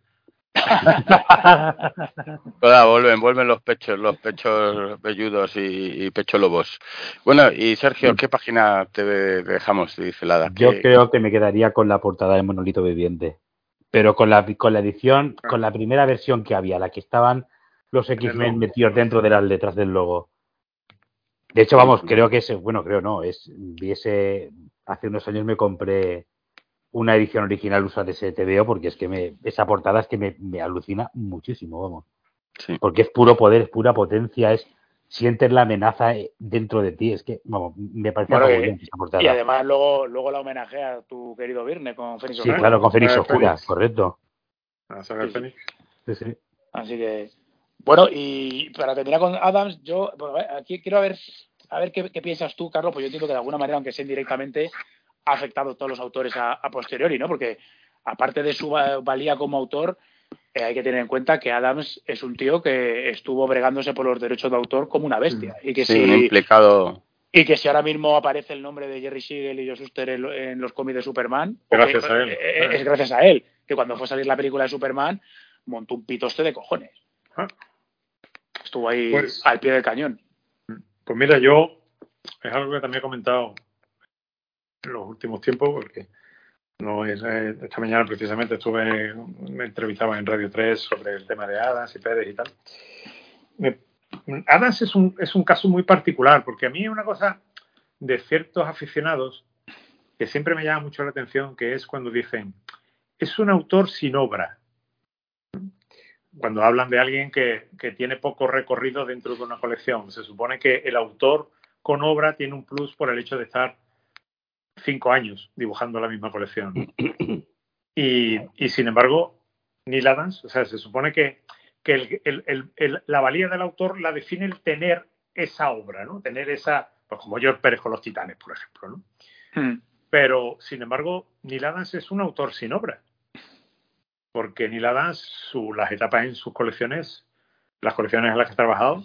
Toda, vuelven, vuelven los pechos, los pechos velludos y, y pecho lobos. Bueno, y Sergio, ¿qué página te dejamos? Dice la Yo creo que me quedaría con la portada de Monolito Viviente. Pero con la, con la edición, con la primera versión que había, la que estaban los X-Men metidos dentro de las letras del logo. De hecho, vamos, creo que ese, bueno, creo no, es, vi ese, hace unos años me compré una edición original usada de ese TVO porque es que me, esa portada es que me, me alucina muchísimo, vamos. Sí. Porque es puro poder, es pura potencia, es sientes la amenaza eh, dentro de ti, es que, vamos, me parece Bueno, apabullante y- esa portada. y además luego, luego la homenajea a tu querido Virne con Fénix Sí, claro, con Fénix Oscura, correcto. A sacar Sí, sí. Fénix. Sí, sí. Así que, bueno, y para terminar con Adams, yo, bueno, a ver, aquí quiero ver, a ver qué, qué piensas tú, Carlos, pues yo entiendo que de alguna manera, aunque sea indirectamente, ha afectado a todos los autores a, a posteriori, ¿no? Porque aparte de su va- valía como autor, eh, hay que tener en cuenta que Adams es un tío que estuvo bregándose por los derechos de autor como una bestia. Y que Sí, si, implicado. y que si ahora mismo aparece el nombre de Jerry Siegel y Joe Shuster en, lo- en los cómics de Superman, Gracias porque, a él. eh, eh, es gracias a él, que cuando fue a salir la película de Superman, montó un pitoste de cojones. Ah. Estuvo ahí Pues- al pie del cañón. Pues mira, yo es algo que también he comentado en los últimos tiempos, porque no es, eh, esta mañana precisamente estuve, me entrevistaba en Radio 3 sobre el tema de Adams y Pérez y tal. Me- Adams es un, es un caso muy particular, porque a mí es una cosa de ciertos aficionados que siempre me llama mucho la atención, que es cuando dicen, es un autor sin obra. Cuando hablan de alguien que, que tiene poco recorrido dentro de una colección, se supone que el autor con obra tiene un plus por el hecho de estar cinco años dibujando la misma colección. Y, y sin embargo, Neil Adams, o sea, se supone que, que el- el- el- el- la valía del autor la define el tener esa obra, ¿no? Tener esa, pues como George Pérez con los titanes, por ejemplo, ¿no? Hmm. Pero, sin embargo, Neil Adams es un autor sin obra. Porque Neil Adams, su, las etapas en sus colecciones, las colecciones en las que ha trabajado,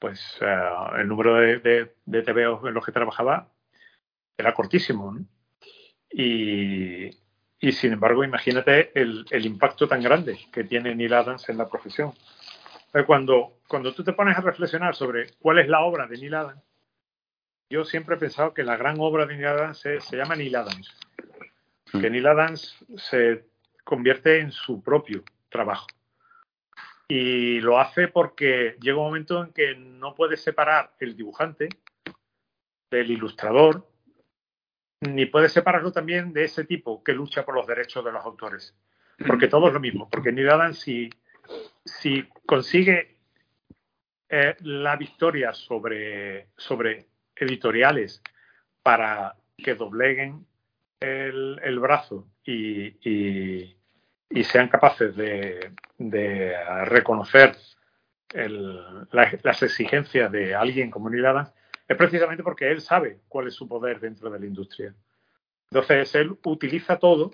pues eh, el número de, de, de TVOs en los que trabajaba era cortísimo. ¿no? Y, y, sin embargo, imagínate el, el impacto tan grande que tiene Neil Adams en la profesión. Eh, Cuando, cuando tú te pones a reflexionar sobre cuál es la obra de Neil Adams, yo siempre he pensado que la gran obra de Neil Adams se, se llama Neil Adams. Que Neil Adams se convierte en su propio trabajo. Y lo hace porque llega un momento en que no puede separar el dibujante del ilustrador, ni puede separarlo también de ese tipo que lucha por los derechos de los autores. Porque todo es lo mismo. Porque Neil Adams, si, si consigue eh, la victoria sobre, sobre editoriales para que dobleguen el, el brazo y, y, y sean capaces de, reconocer las exigencias de alguien como Neil Adams, es precisamente porque él sabe cuál es su poder dentro de la industria. Entonces, él utiliza todo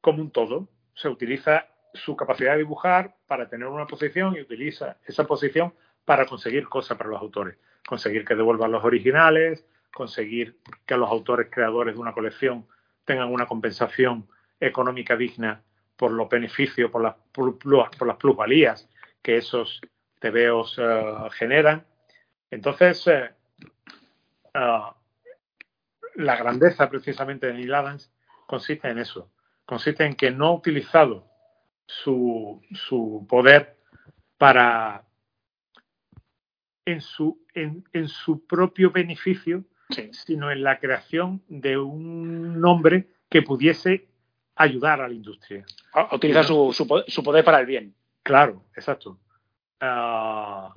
como un todo. Se utiliza su capacidad de dibujar para tener una posición y utiliza esa posición para conseguir cosas para los autores. Conseguir que devuelvan los originales, conseguir que los autores creadores de una colección tengan una compensación económica digna por los beneficios, por las, por las plusvalías que esos TVOs eh, generan. Entonces, eh, eh, la grandeza precisamente de Neil Adams consiste en eso, consiste en que no ha utilizado su, su poder para en su, en, en su propio beneficio, sino en la creación de un nombre que pudiese ayudar a la industria. Utilizar su, su, poder para el bien. Claro, exacto. Ah,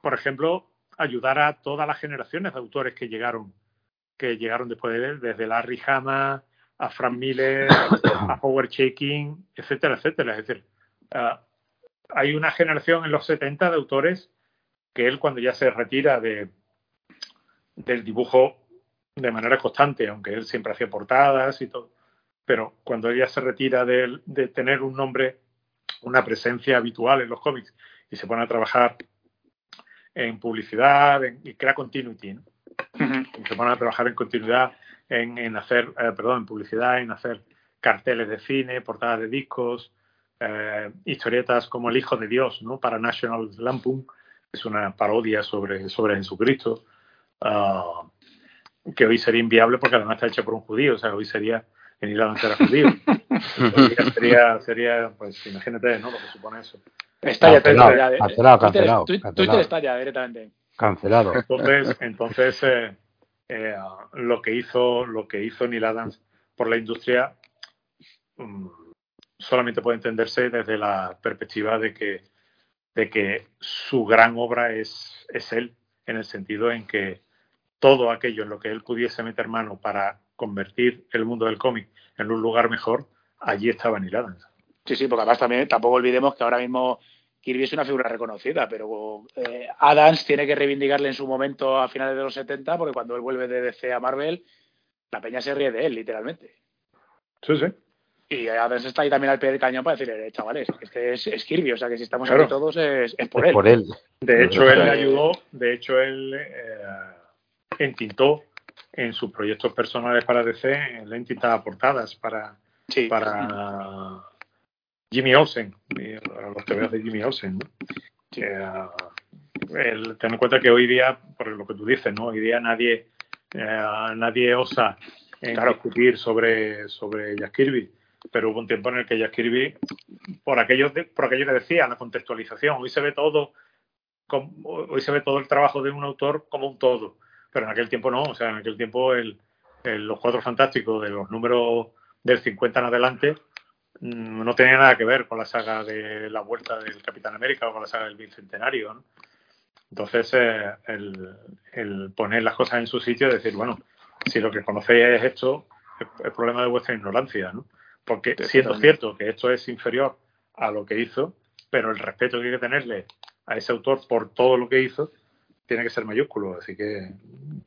por ejemplo, ayudar a todas las generaciones de autores que llegaron, que llegaron después de él, desde Larry Hama a Frank Miller, a Howard Shaking, etcétera, etcétera. Es decir, ah, hay una generación en los 70 de autores que él cuando ya se retira de, del dibujo de manera constante, aunque él siempre hacía portadas y todo, pero cuando ella se retira de, tener un nombre, una presencia habitual en los cómics y se pone a trabajar en publicidad y crea continuity, se pone a trabajar en continuidad, en, hacer, eh, perdón, en publicidad, en hacer carteles de cine, portadas de discos, eh, historietas como El Hijo de Dios, ¿no? Para National Lampoon, es una parodia sobre, sobre Jesucristo, ah, que hoy sería inviable porque además está hecha por un judío, o sea, hoy sería en Irlanda era judío. sería, sería, pues imagínate, ¿no? Lo que supone eso. Está ya cancelado, cancelado, cancelado, Twitter, está ya directamente. Cancelado. Entonces, entonces eh, eh, lo que hizo, lo que hizo Neil Adams por la industria um, solamente puede entenderse desde la perspectiva de que, de que su gran obra es, es él, en el sentido en que todo aquello en lo que él pudiese meter mano para convertir el mundo del cómic en un lugar mejor, allí estaba Neil Adams. Sí, sí, porque además también tampoco olvidemos que ahora mismo Kirby es una figura reconocida, pero eh, Adams tiene que reivindicarle en su momento a finales de los 70, porque cuando él vuelve de DC a Marvel, la peña se ríe de él, literalmente. Sí, sí. Y Adams está ahí también al pie del cañón para decirle, eh, chavales, este es, Kirby, o sea que si estamos aquí todos es, por, él. por él. De hecho, él le ayudó, de hecho, él eh, entintó en sus proyectos personales para DC, le entintaba portadas para, para Jimmy Olsen, los tebeos de Jimmy Olsen. ¿no? ten en cuenta que hoy día, por lo que tú dices, ¿no? hoy día nadie, eh, nadie osa en discutir sobre, sobre Jack Kirby, pero hubo un tiempo en el que Jack Kirby, por aquello, por aquello que decía, la contextualización, hoy se ve todo, hoy se ve todo el trabajo de un autor como un todo pero en aquel tiempo no, o sea, en aquel tiempo el, los cuatro fantásticos de los números del 50 en adelante mm, no tenía nada que ver con la saga de la vuelta del Capitán América o con la saga del Bicentenario. ¿no? Entonces, eh, el, poner las cosas en su sitio y decir, bueno, si lo que conocéis es esto, es, problema de vuestra ignorancia, ¿no? Porque siendo cierto que esto es inferior a lo que hizo, pero el respeto que hay que tenerle a ese autor por todo lo que hizo tiene que ser mayúsculo, así que.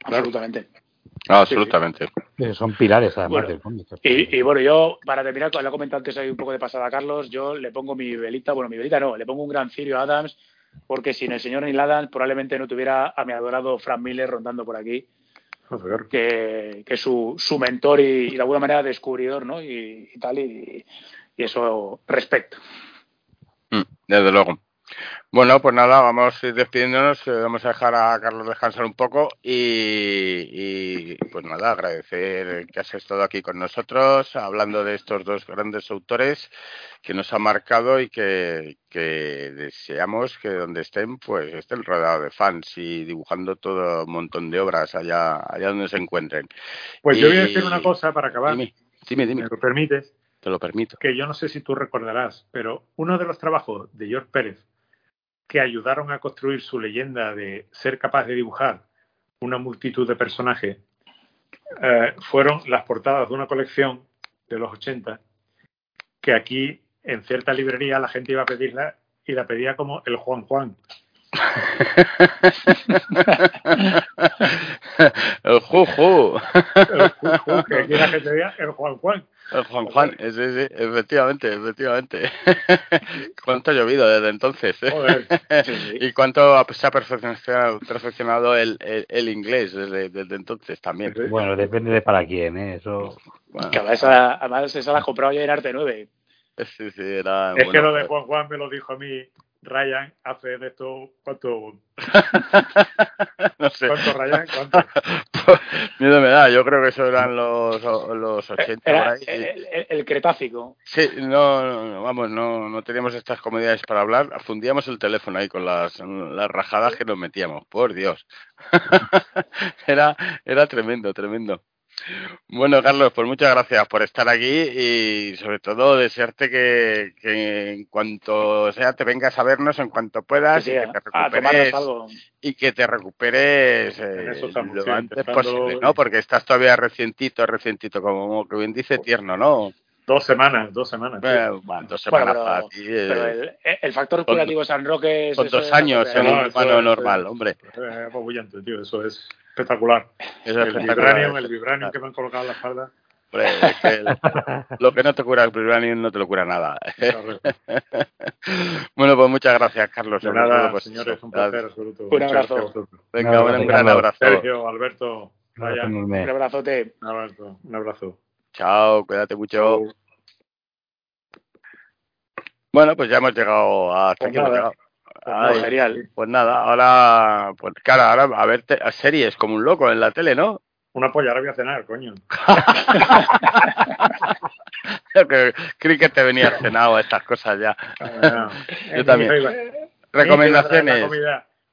Absolutamente. absolutamente. Son pilares, además Y, bueno, yo, para terminar, lo he comentado antes hay un poco de pasada Carlos, yo le pongo mi velita, bueno, mi velita no, le pongo un gran cirio a Adams, porque sin el señor Neil Adams probablemente no tuviera a mi adorado Frank Miller rondando por aquí, que, que su, su mentor y, de alguna manera descubridor, ¿no? Y, tal, y, y eso respecto. Mm, desde luego. Bueno, pues nada, vamos a ir despidiéndonos, eh, vamos a dejar a Carlos descansar un poco y, pues nada, agradecer que has estado aquí con nosotros hablando de estos dos grandes autores que nos han marcado y que, deseamos que donde estén, pues estén rodeados de fans y dibujando todo un montón de obras allá, allá donde se encuentren. Pues yo voy a decir una cosa para acabar. Dime, dime, dime. ¿Me lo permites? Te lo permito. Que yo no sé si tú recordarás, pero uno de los trabajos de George Pérez que ayudaron a construir su leyenda de ser capaz de dibujar una multitud de personajes eh, fueron las portadas de una colección de los 80 que aquí en cierta librería la gente iba a pedirla y la pedía como el Juan Juan. El Juju. El Juju, que aquí la gente veía el Juan Juan. El Juan Juan, sí, sí, efectivamente, efectivamente. ¿Cuánto ha llovido desde entonces? Eh? Joder, sí, sí. ¿Y cuánto se ha perfeccionado, perfeccionado el, el, el, inglés desde, desde entonces también? Bueno, depende de para quién, ¿eh? Eso... Bueno. Que además, esa, además esa la has comprado ya en Arte 9. Sí, sí, era, es bueno, que lo de Juan Juan me lo dijo a mí Ryan hace de esto, ¿cuánto? no sé. ¿Cuánto, Ryan? ¿Cuánto? Miedo me da, yo creo que eso eran los, los 80 Era por ahí. el, el, el, Cretácico. Sí, no, no, vamos, no, no teníamos estas comodidades para hablar. Fundíamos el teléfono ahí con las, las rajadas que nos metíamos, por Dios. era, era tremendo, tremendo. Bueno, Carlos, pues muchas gracias por estar aquí y sobre todo desearte que, que en cuanto sea te vengas a vernos en cuanto puedas Sí, y que te recuperes y que te recuperes eh, lo antes posible, ¿no? Porque estás todavía recientito, recientito, como que bien dice, tierno, ¿no? Dos semanas, dos semanas. sí. Eh, bueno, dos Bueno, semanas pero, para ti. eh, pero el, el factor curativo de San Roque es. con dos es años bastante en No, un humano es, normal, eh, hombre. Eh, apabullante, tío, eso es espectacular. Eso es el espectacular. vibranium, el vibranium que me han colocado en la espalda. Hombre, es que el- lo que no te cura el Vibranium no te lo cura nada. correcto. bueno, pues muchas gracias, Carlos. De nada, todo, pues, señores, un placer absoluto. Un abrazo. Venga, Un gran abrazo. Sergio, Alberto, Ryan. Un abrazote. un abrazo. Un abrazo. Chao, cuídate mucho. Bueno, pues ya hemos llegado hasta Pues aquí. hemos nada. llegado. Pues Ay, nada. genial. Pues nada, ahora, pues claro, ahora a ver te- a series como un loco en la tele, ¿no? Una polla, ahora voy a cenar, coño. creí que te venías cenado a estas cosas ya. Ah, Yo también. Recomendaciones.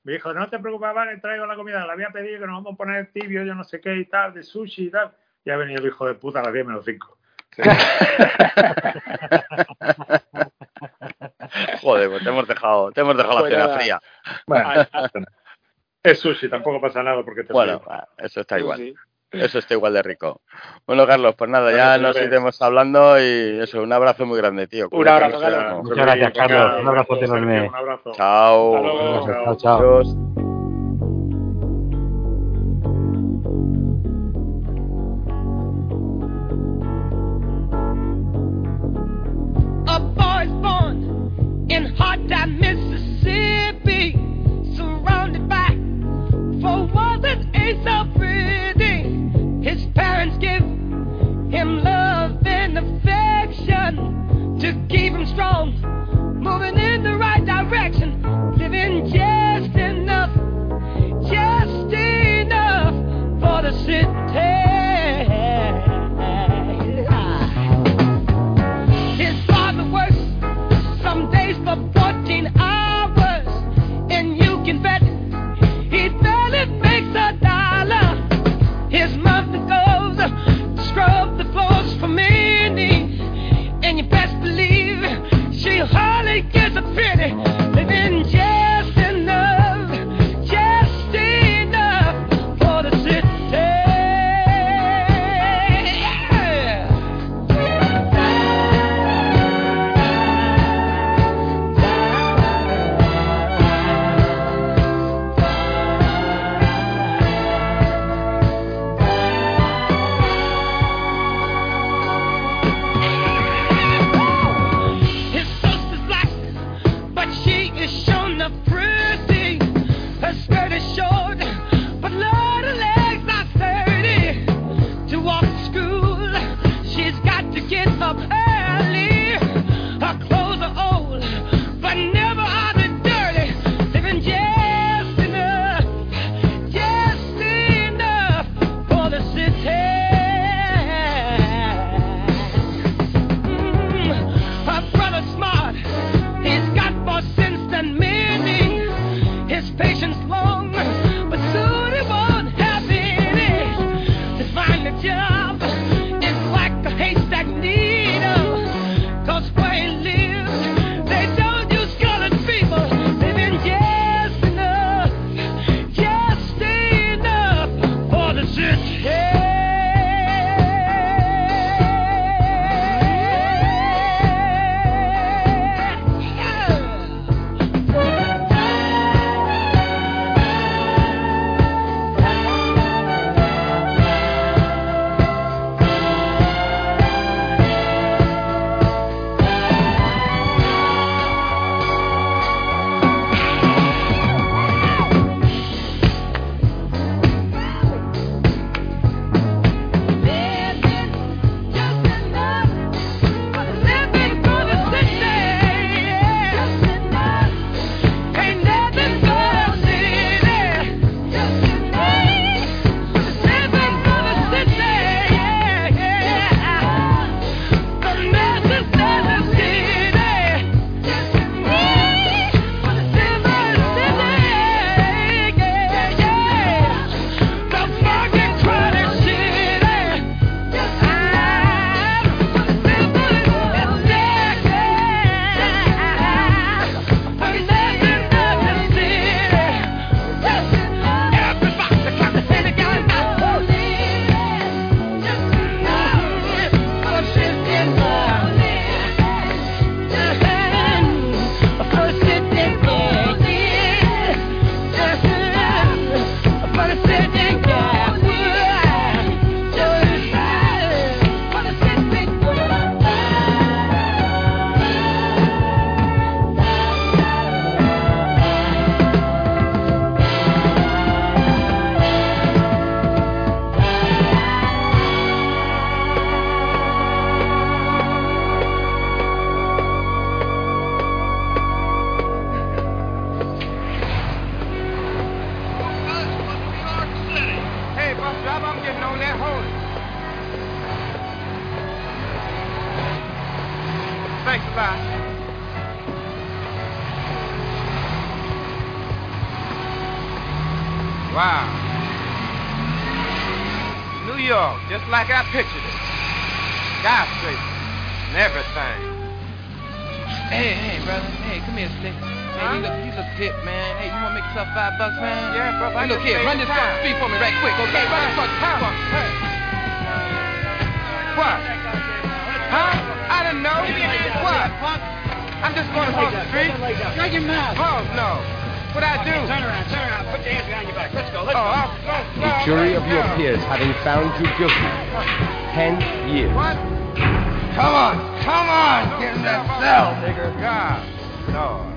Me dijo, no te preocupes, vale, traigo la comida. La había pedido que nos vamos a poner tibio, yo no sé qué y tal, de sushi y tal. Y ha venido el hijo de puta a las 10 menos 5. Joder, pues te hemos dejado, te hemos dejado la Pues cena fría. Bueno, es sushi, tampoco pasa nada porque te Bueno, frío. ah, eso está igual. sí. Eso está igual de rico. Bueno, Carlos, pues nada, ya nos señores. iremos hablando y eso, un abrazo muy grande, tío. Un abrazo, Carlos. Muchas gracias, Carlos. Un Sergio, enorme. Un abrazo. Chao. Hasta luego. Chao, chao. Man. Hey, you wanna make yourself five bucks, man? Yeah, brother, I Hey, look here, run this time. across the street for me right quick, okay? Run this across the for me. Hey. What? Huh? I didn't know. What? I'm just going across the street. Shut your mouth. Oh, no. What I do? Turn around, turn around. Put your hands behind your back. Let's go, let's Oh, go. I'll, The jury of your peers having found you guilty. Ten years. What? Come on, come on, get in that cell, nigga. God, Lord.